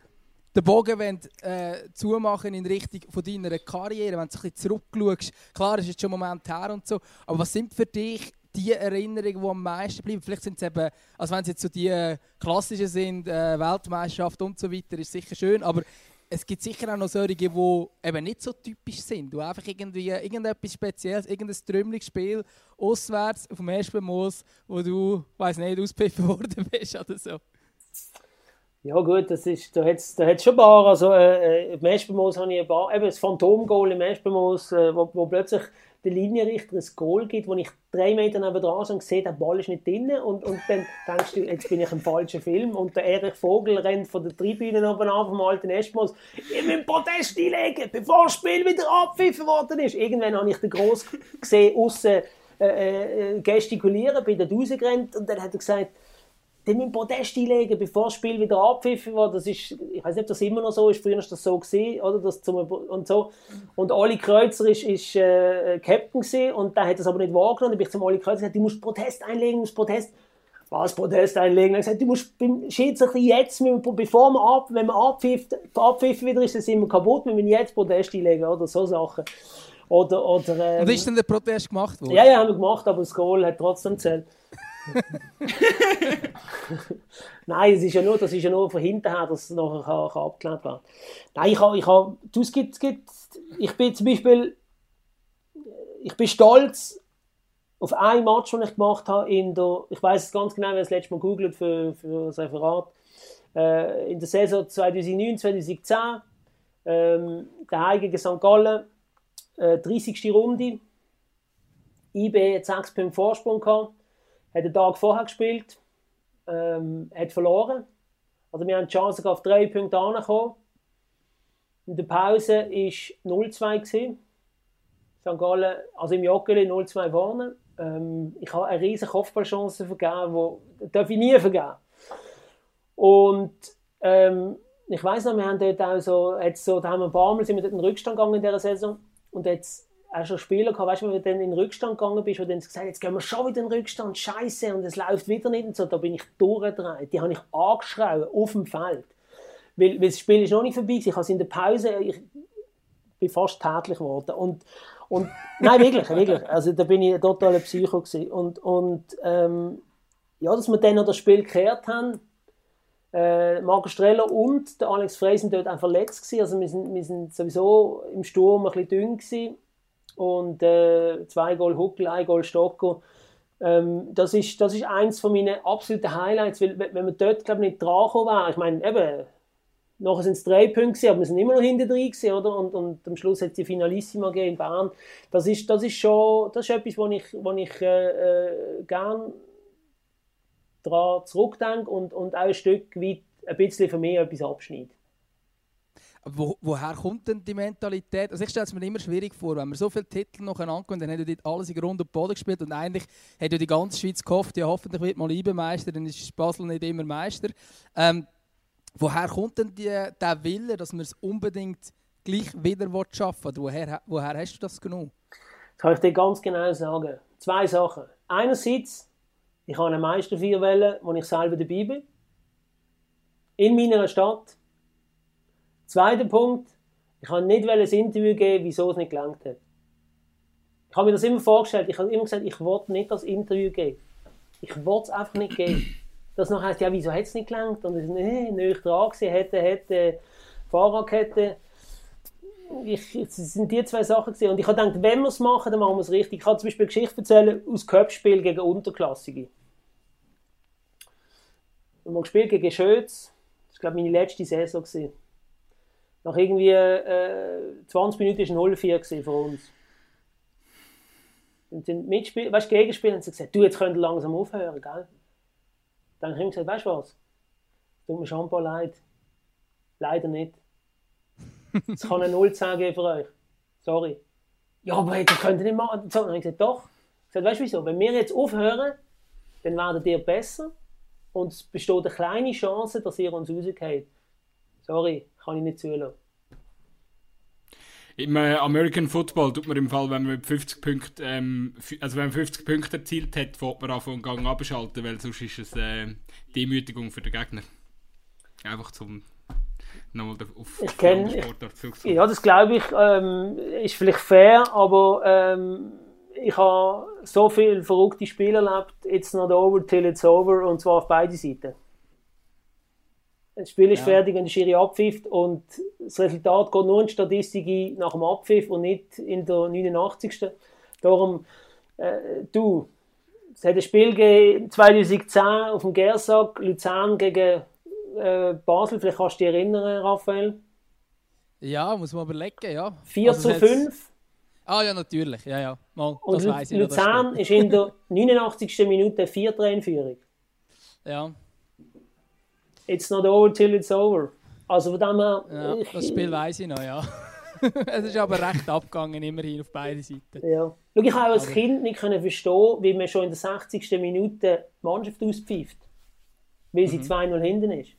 den Bogen wollen, äh, zumachen in Richtung von deiner Karriere, wenn du ein bisschen zurückschaust. Klar, es ist jetzt schon ein Moment her und so, aber was sind für dich die Erinnerungen, die am meisten bleiben? Vielleicht sind es eben, also wenn es jetzt so die äh, klassischen sind, äh, Weltmeisterschaft und so weiter, ist sicher schön, aber es gibt sicher auch noch solche, die eben nicht so typisch sind. Du einfach irgendwie irgendetwas Spezielles, irgendein Trümmlingsspiel auswärts auf dem ersten Moos, wo du, weiß nicht, auspfiffen [LAUGHS] worden bist oder so. Ja gut, das ist, da hat es da schon ein paar, also äh, äh im Espenmoos habe ich ein paar, eben das Phantomgoal im äh, wo, wo plötzlich der Linienrichter ein Goal gibt, wo ich drei Meter neben dran und sehe, der Ball ist nicht drin und, und dann denkst du, jetzt bin ich im falschen Film und der Erich Vogel rennt von der Tribüne oben an vom alten Espenmoos, ich will Protest einlegen, bevor das Spiel wieder abpfiffen worden ist. Irgendwann habe ich den Gross gesehen, aussen äh, äh, gestikulieren, bin dort rausgerannt und dann hat er gesagt, die müssen Podest einlegen, bevor das Spiel wieder abpfiffen wird. Das ist, ich weiß nicht, ob das immer noch so ist, früher war das so gesehen, oder? Das zum, und so. Und Oli Kreuzer ist, ist äh, Captain gewesen, und der hat das aber nicht wahrgenommen. Dann bin ich zum Oli Kreuzer gesagt, du musst Protest einlegen, du musst Protest. was Protest einlegen. Er hat gesagt, du musst beim Schiedsrichter jetzt, bevor wir ab, wenn wir abpfiffen, abpfiffen wieder ist, dann sind wir kaputt, wir müssen jetzt Protest einlegen oder so Sachen. Oder, oder, ähm, Und ist denn der Protest gemacht worden? Ja, ja, haben wir gemacht, aber das Goal hat trotzdem zählt. [LAUGHS] Nein, es ist ja nur, das ist ja nur von hinten her, dass es nachher kann, kann abgelehnt werden Nein, ich, habe, ich, habe, du, es gibt, es gibt, ich bin zum Beispiel, ich bin stolz auf ein Match, das ich gemacht habe, in der, ich weiß es ganz genau, wer das letzte Mal googelt für, für das Referat, äh, in der Saison 2009, 2010, ähm, daheim gegen St. Gallen, äh, 30. Runde, IB hat 6 Punkte Vorsprung gehabt, hat den Tag vorher gespielt, ähm, hat verloren. Also wir haben die Chance auf drei Punkte angekommen. In der Pause war 0-2. St. Gallen, also im Joggeli 0-2 vorne. Ähm, ich habe eine riesige Kopfballchance vergeben, die ich nie vergeben. Und ähm, ich weiß noch, wir haben dort auch so, jetzt so, da haben wir ein paar Mal sind wir dort in den Rückstand gegangen in dieser Saison und jetzt auch schon Spieler gehabt, weißt du, wenn du dann in den Rückstand gegangen bist, wo dann gesagt jetzt gehen wir schon wieder in den Rückstand, scheiße, und es läuft wieder nicht und so, da bin ich durchgedreht. Die habe ich angeschrien auf dem Feld. Weil, weil das Spiel ist noch nicht vorbei, ich habe in der Pause, ich bin fast tätlich geworden. Und, und [LAUGHS] nein, wirklich, wirklich. Also da bin ich ein totaler Psycho gewesen. Und, und ähm, ja, dass wir dann noch das Spiel gekehrt haben, äh, Marco Streller und der Alex Frey sind dort auch verletzt gewesen. Also wir sind, wir sind sowieso im Sturm ein bisschen dünn gewesen und äh, zwei Goal Huckel, ein Goal Stocko. Ähm, das, ist, das ist eins von meinen absoluten Highlights, weil wenn man dort glaube nicht dran wäre, ich meine, eben, nachher sind es drei Punkte, aber wir sind immer noch hinter drin gewesen, oder? Und, und am Schluss hat die Finalissima gegeben in Bern. Das ist, das ist schon, das ist etwas, wo ich, wo ich äh, äh, gerne daran zurückdenke und, und auch ein Stück weit ein bisschen für mich etwas abschneide. Wo, woher kommt denn die Mentalität? Also ich stelle es mir immer schwierig vor, wenn man so viele Titel nacheinander kommt, dann hat dort alles in Grund und Boden gespielt und eigentlich hat ja die ganze Schweiz gehofft, ja hoffentlich wird mal IBE Meister, dann ist Basel nicht immer Meister. Ähm, woher kommt denn die, der Wille, dass man es unbedingt gleich wieder schaffen will? Woher, woher hast du das genommen? Das kann ich dir ganz genau sagen. Zwei Sachen. Einerseits, ich habe eine Meisterfeierwelle, wo ich selber dabei bin. In meiner Stadt Zweiter Punkt, ich habe nicht ein Interview geben, wieso es nicht gelangt hat. Ich habe mir das immer vorgestellt, ich habe immer gesagt, ich wollte nicht das Interview geben. Ich wollte es einfach nicht geben. Das noch heisst, ja, wieso hat es nicht gelangt? Und es ist nee, nicht dran gewesen, hätte, hätte, Fahrradkette. Ich, es sind die zwei Sachen gewesen. Und ich habe gedacht, wenn wir es machen, dann machen wir es richtig. Ich kann zum Beispiel eine Geschichte erzählen aus Köpfspiel gegen Unterklassige. Wir haben gespielt gegen Schötz. Das war, glaube ich, meine letzte Saison. Gewesen. Nach irgendwie äh, 20 Minuten war es 0-4 für uns. Und sind Mitspieler, weißt Gegenspieler haben sie gesagt, du, jetzt könnt ihr langsam aufhören, gell? Dann habe ich gesagt, weißt du was? Tut mir schon ein paar leid. Leider nicht. Es kann eine 0-10 geben für euch. Sorry. Ja, aber hey, das könnt ihr nicht machen. Dann habe ich gesagt, doch. Ich gesagt, weißt du wieso? Wenn wir jetzt aufhören, dann werdet ihr besser und es besteht eine kleine Chance, dass ihr uns rausgeht. Sorry, kann ich nicht zulassen. Im American Football tut man im Fall, wenn man 50 Punkte, ähm, also wenn man 50 Punkte erzielt hat, fährt man von Gang abschalten, weil sonst ist es äh, Demütigung für den Gegner. Einfach zum nochmal auf ich kenn, Sportart zurückzukommen. Ja, das glaube ich, ähm, ist vielleicht fair, aber ähm, ich habe so viele verrückte Spiele erlebt, it's not over till it's over, und zwar auf beide Seiten. Das Spiel ist ja. fertig und der Schiri abpfifft und das Resultat geht nur in die Statistik nach dem Abpfiff und nicht in der 89. Darum, äh, du, es hat ein Spiel gegeben 2010 auf dem Gersack, Luzern gegen äh, Basel, vielleicht kannst du dich erinnern, Raphael? Ja, muss man überlegen, ja. 4 also zu 5. Ah ja, natürlich, ja, ja. Mal, und Luzern ist in der 89. Minute 4 Einführung. Ja it's not over till it's over. Also von dem her... Ja, das Spiel weiß ich noch, ja. [LAUGHS] es ist aber recht abgegangen, immerhin auf beiden Seiten. Ja. Schau, ich habe als aber... Kind nicht können verstehen, wie man schon in der 60. Minute die Mannschaft auspfeift. Weil sie mhm. 2-0 hinten ist.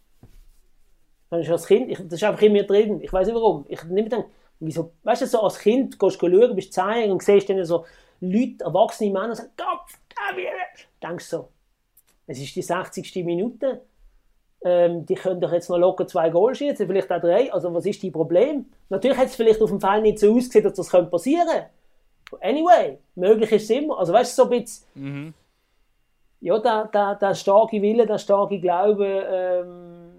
Das ist als Kind, ich, das ist einfach in mir drin. Ich weiß nicht warum. Ich nicht gedacht, wieso, weißt du, so als Kind gehst du schauen, bist 10 und siehst dann so Leute, erwachsene Männer, sagen, Kopf. Denkst so, es ist die 60. Minute. Ähm, die können doch jetzt noch locker zwei Goal schießen, vielleicht auch drei. Also was ist die Problem? Natürlich hat es vielleicht auf dem Fall nicht so ausgesehen, dass das passieren könnte. Anyway, möglich ist es immer. Also weißt du, so ein bisschen, mhm. ja, der, der, der starke Wille, der starke Glaube, ähm,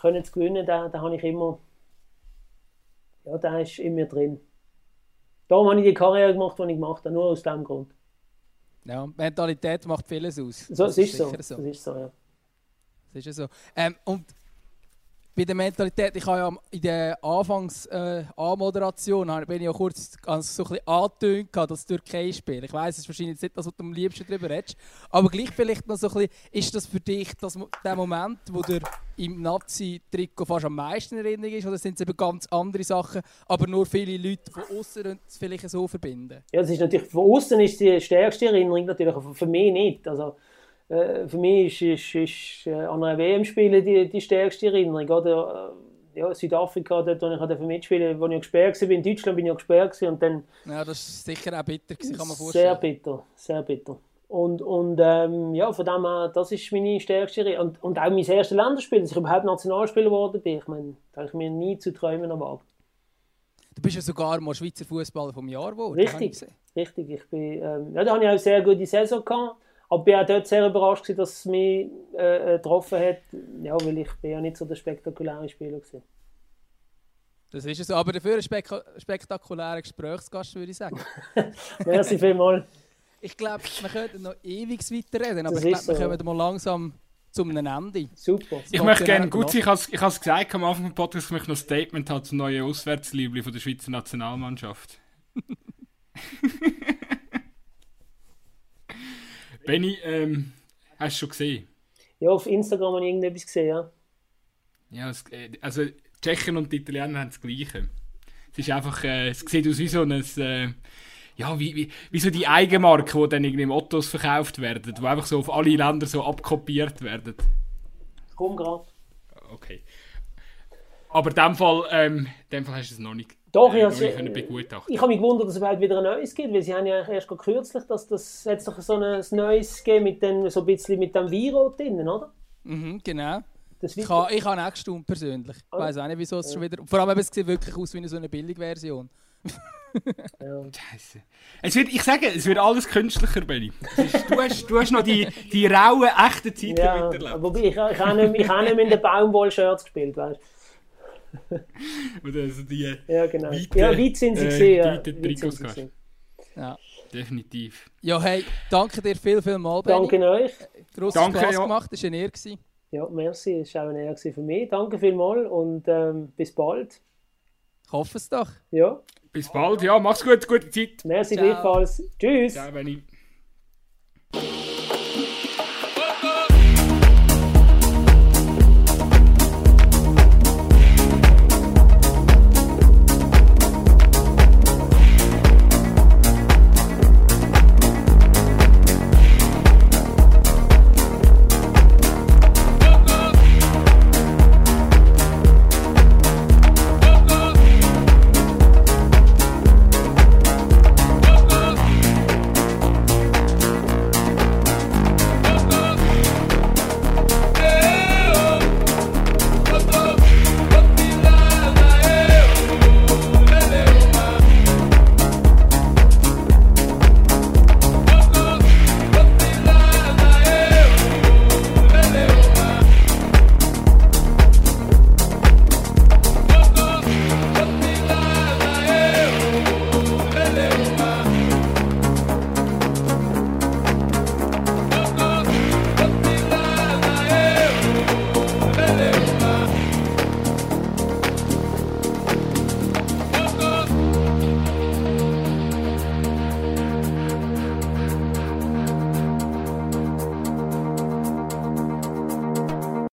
können zu gewinnen, da, da habe ich immer, ja, der ist in mir drin. Darum habe ich die Karriere gemacht, die ich gemacht habe, nur aus diesem Grund. Ja, Mentalität macht vieles aus. So, das, ist, ist so. so. Das ist so, ja. Das ist so. Ähm, und bei der Mentalität, ich habe ja in der Anfangs-Anmoderation äh, bin ich ja kurz ganz so ein bisschen angetönt, das Türkei-Spiel. Ich weiß, es ist wahrscheinlich nicht das, was du am liebsten darüber redest, aber gleich vielleicht noch so ein bisschen, ist das für dich das, der Moment, wo der im Nazi-Trikot fast am meisten in Erinnerung ist, oder sind es eben ganz andere Sachen, aber nur viele Leute von außen vielleicht so verbinden? Ja, das ist natürlich, von außen ist die stärkste Erinnerung natürlich, für mich nicht. Also, äh, für mich ist, ist, ist äh, an einer WM-Spielen die, die stärkste Erinnerung. Oder, äh, ja, Südafrika, dort, wo ich mitspielen wo ich gesperrt war. In Deutschland bin ich auch gesperrt. Und dann, ja, das ist sicher auch bitter, kann man vorstellen. Sehr bitter, sehr bitter. Und, und ähm, ja, von dem her, das ist meine stärkste Erinnerung. Und, und auch mein erstes Länderspiel, dass ich überhaupt Nationalspieler geworden bin. Ich meine, da habe ich mir nie zu träumen erwartet. Du bist ja sogar mal Schweizer Fußballer vom Jahr geworden. Richtig, richtig. Ich bin, ähm, ja, da hatte ich auch eine sehr gute Saison gehabt. Aber ich war auch dort sehr überrascht, dass es mich äh, äh, getroffen hat, ja, weil ich bin ja nicht so der spektakuläre Spieler war. Das ist es, aber dafür ein spek spektakulärer Gesprächsgast, würde ich sagen. [LAUGHS] Merci vielmals. Ich glaube, wir könnten noch ewig weiterreden, aber das ich glaube, so, wir kommen mal langsam zum Ende. Super. Ich möchte gerne, gut, ich habe es gesagt am Anfang des Podcasts, ich möchte noch ein Statement haben zum neuen Auswärtsliebling von der Schweizer Nationalmannschaft. [LAUGHS] Benny, ähm, hast du schon gesehen? Ja, auf Instagram habe ich irgendetwas gesehen, ja. Ja, es, äh, also Tschechen und die Italiener haben das Gleiche. Es ist einfach, äh, es sieht aus wie so ein, äh, ja, wie, wie, wie so die Eigenmarken, die dann irgendwie im Ottos verkauft werden, die einfach so auf alle Länder so abkopiert werden. Komm gerade. Okay. Aber in dem Fall, ähm, in dem Fall hast du es noch nicht doch, äh, ich, ich habe mich gewundert, dass es überhaupt wieder ein neues gibt, weil sie haben ja erst kürzlich, dass das jetzt doch so ein neues gegeben mit den, so ein bisschen mit dem Viro drin, oder? Mhm, genau. Das ich habe ich auch gestaunt persönlich. Ich oh. weiß auch nicht, wieso es ja. schon wieder. Vor allem, es sieht wirklich aus wie eine, so eine Billigversion. ja. [LAUGHS] Scheiße. Es wird, ich sage, es wird alles künstlicher, Benny. du, hast, du hast noch die, die rauen, echten Zeiten ja, miterlebt. Wobei, ich, ich, habe nicht, ich habe nicht mit den Baumwoll-Shirts gespielt, weißt du. Oder also die ja, genau. Weite, ja, weit sind sie äh, gesehen. Ja. Trikots ja. Definitiv. Ja, hey, danke dir viel, viel mal, Benni. Danke euch. Grosses danke, Spaß ja. gemacht, das war eine Ehre. Ja, merci, es war auch eine Ehre für mich. Danke vielmals und ähm, bis bald. Ich hoffe es doch. Ja. Bis bald, ja, mach's gut, gute Zeit. Merci gleichfalls. Tschüss. Ciao, Benni.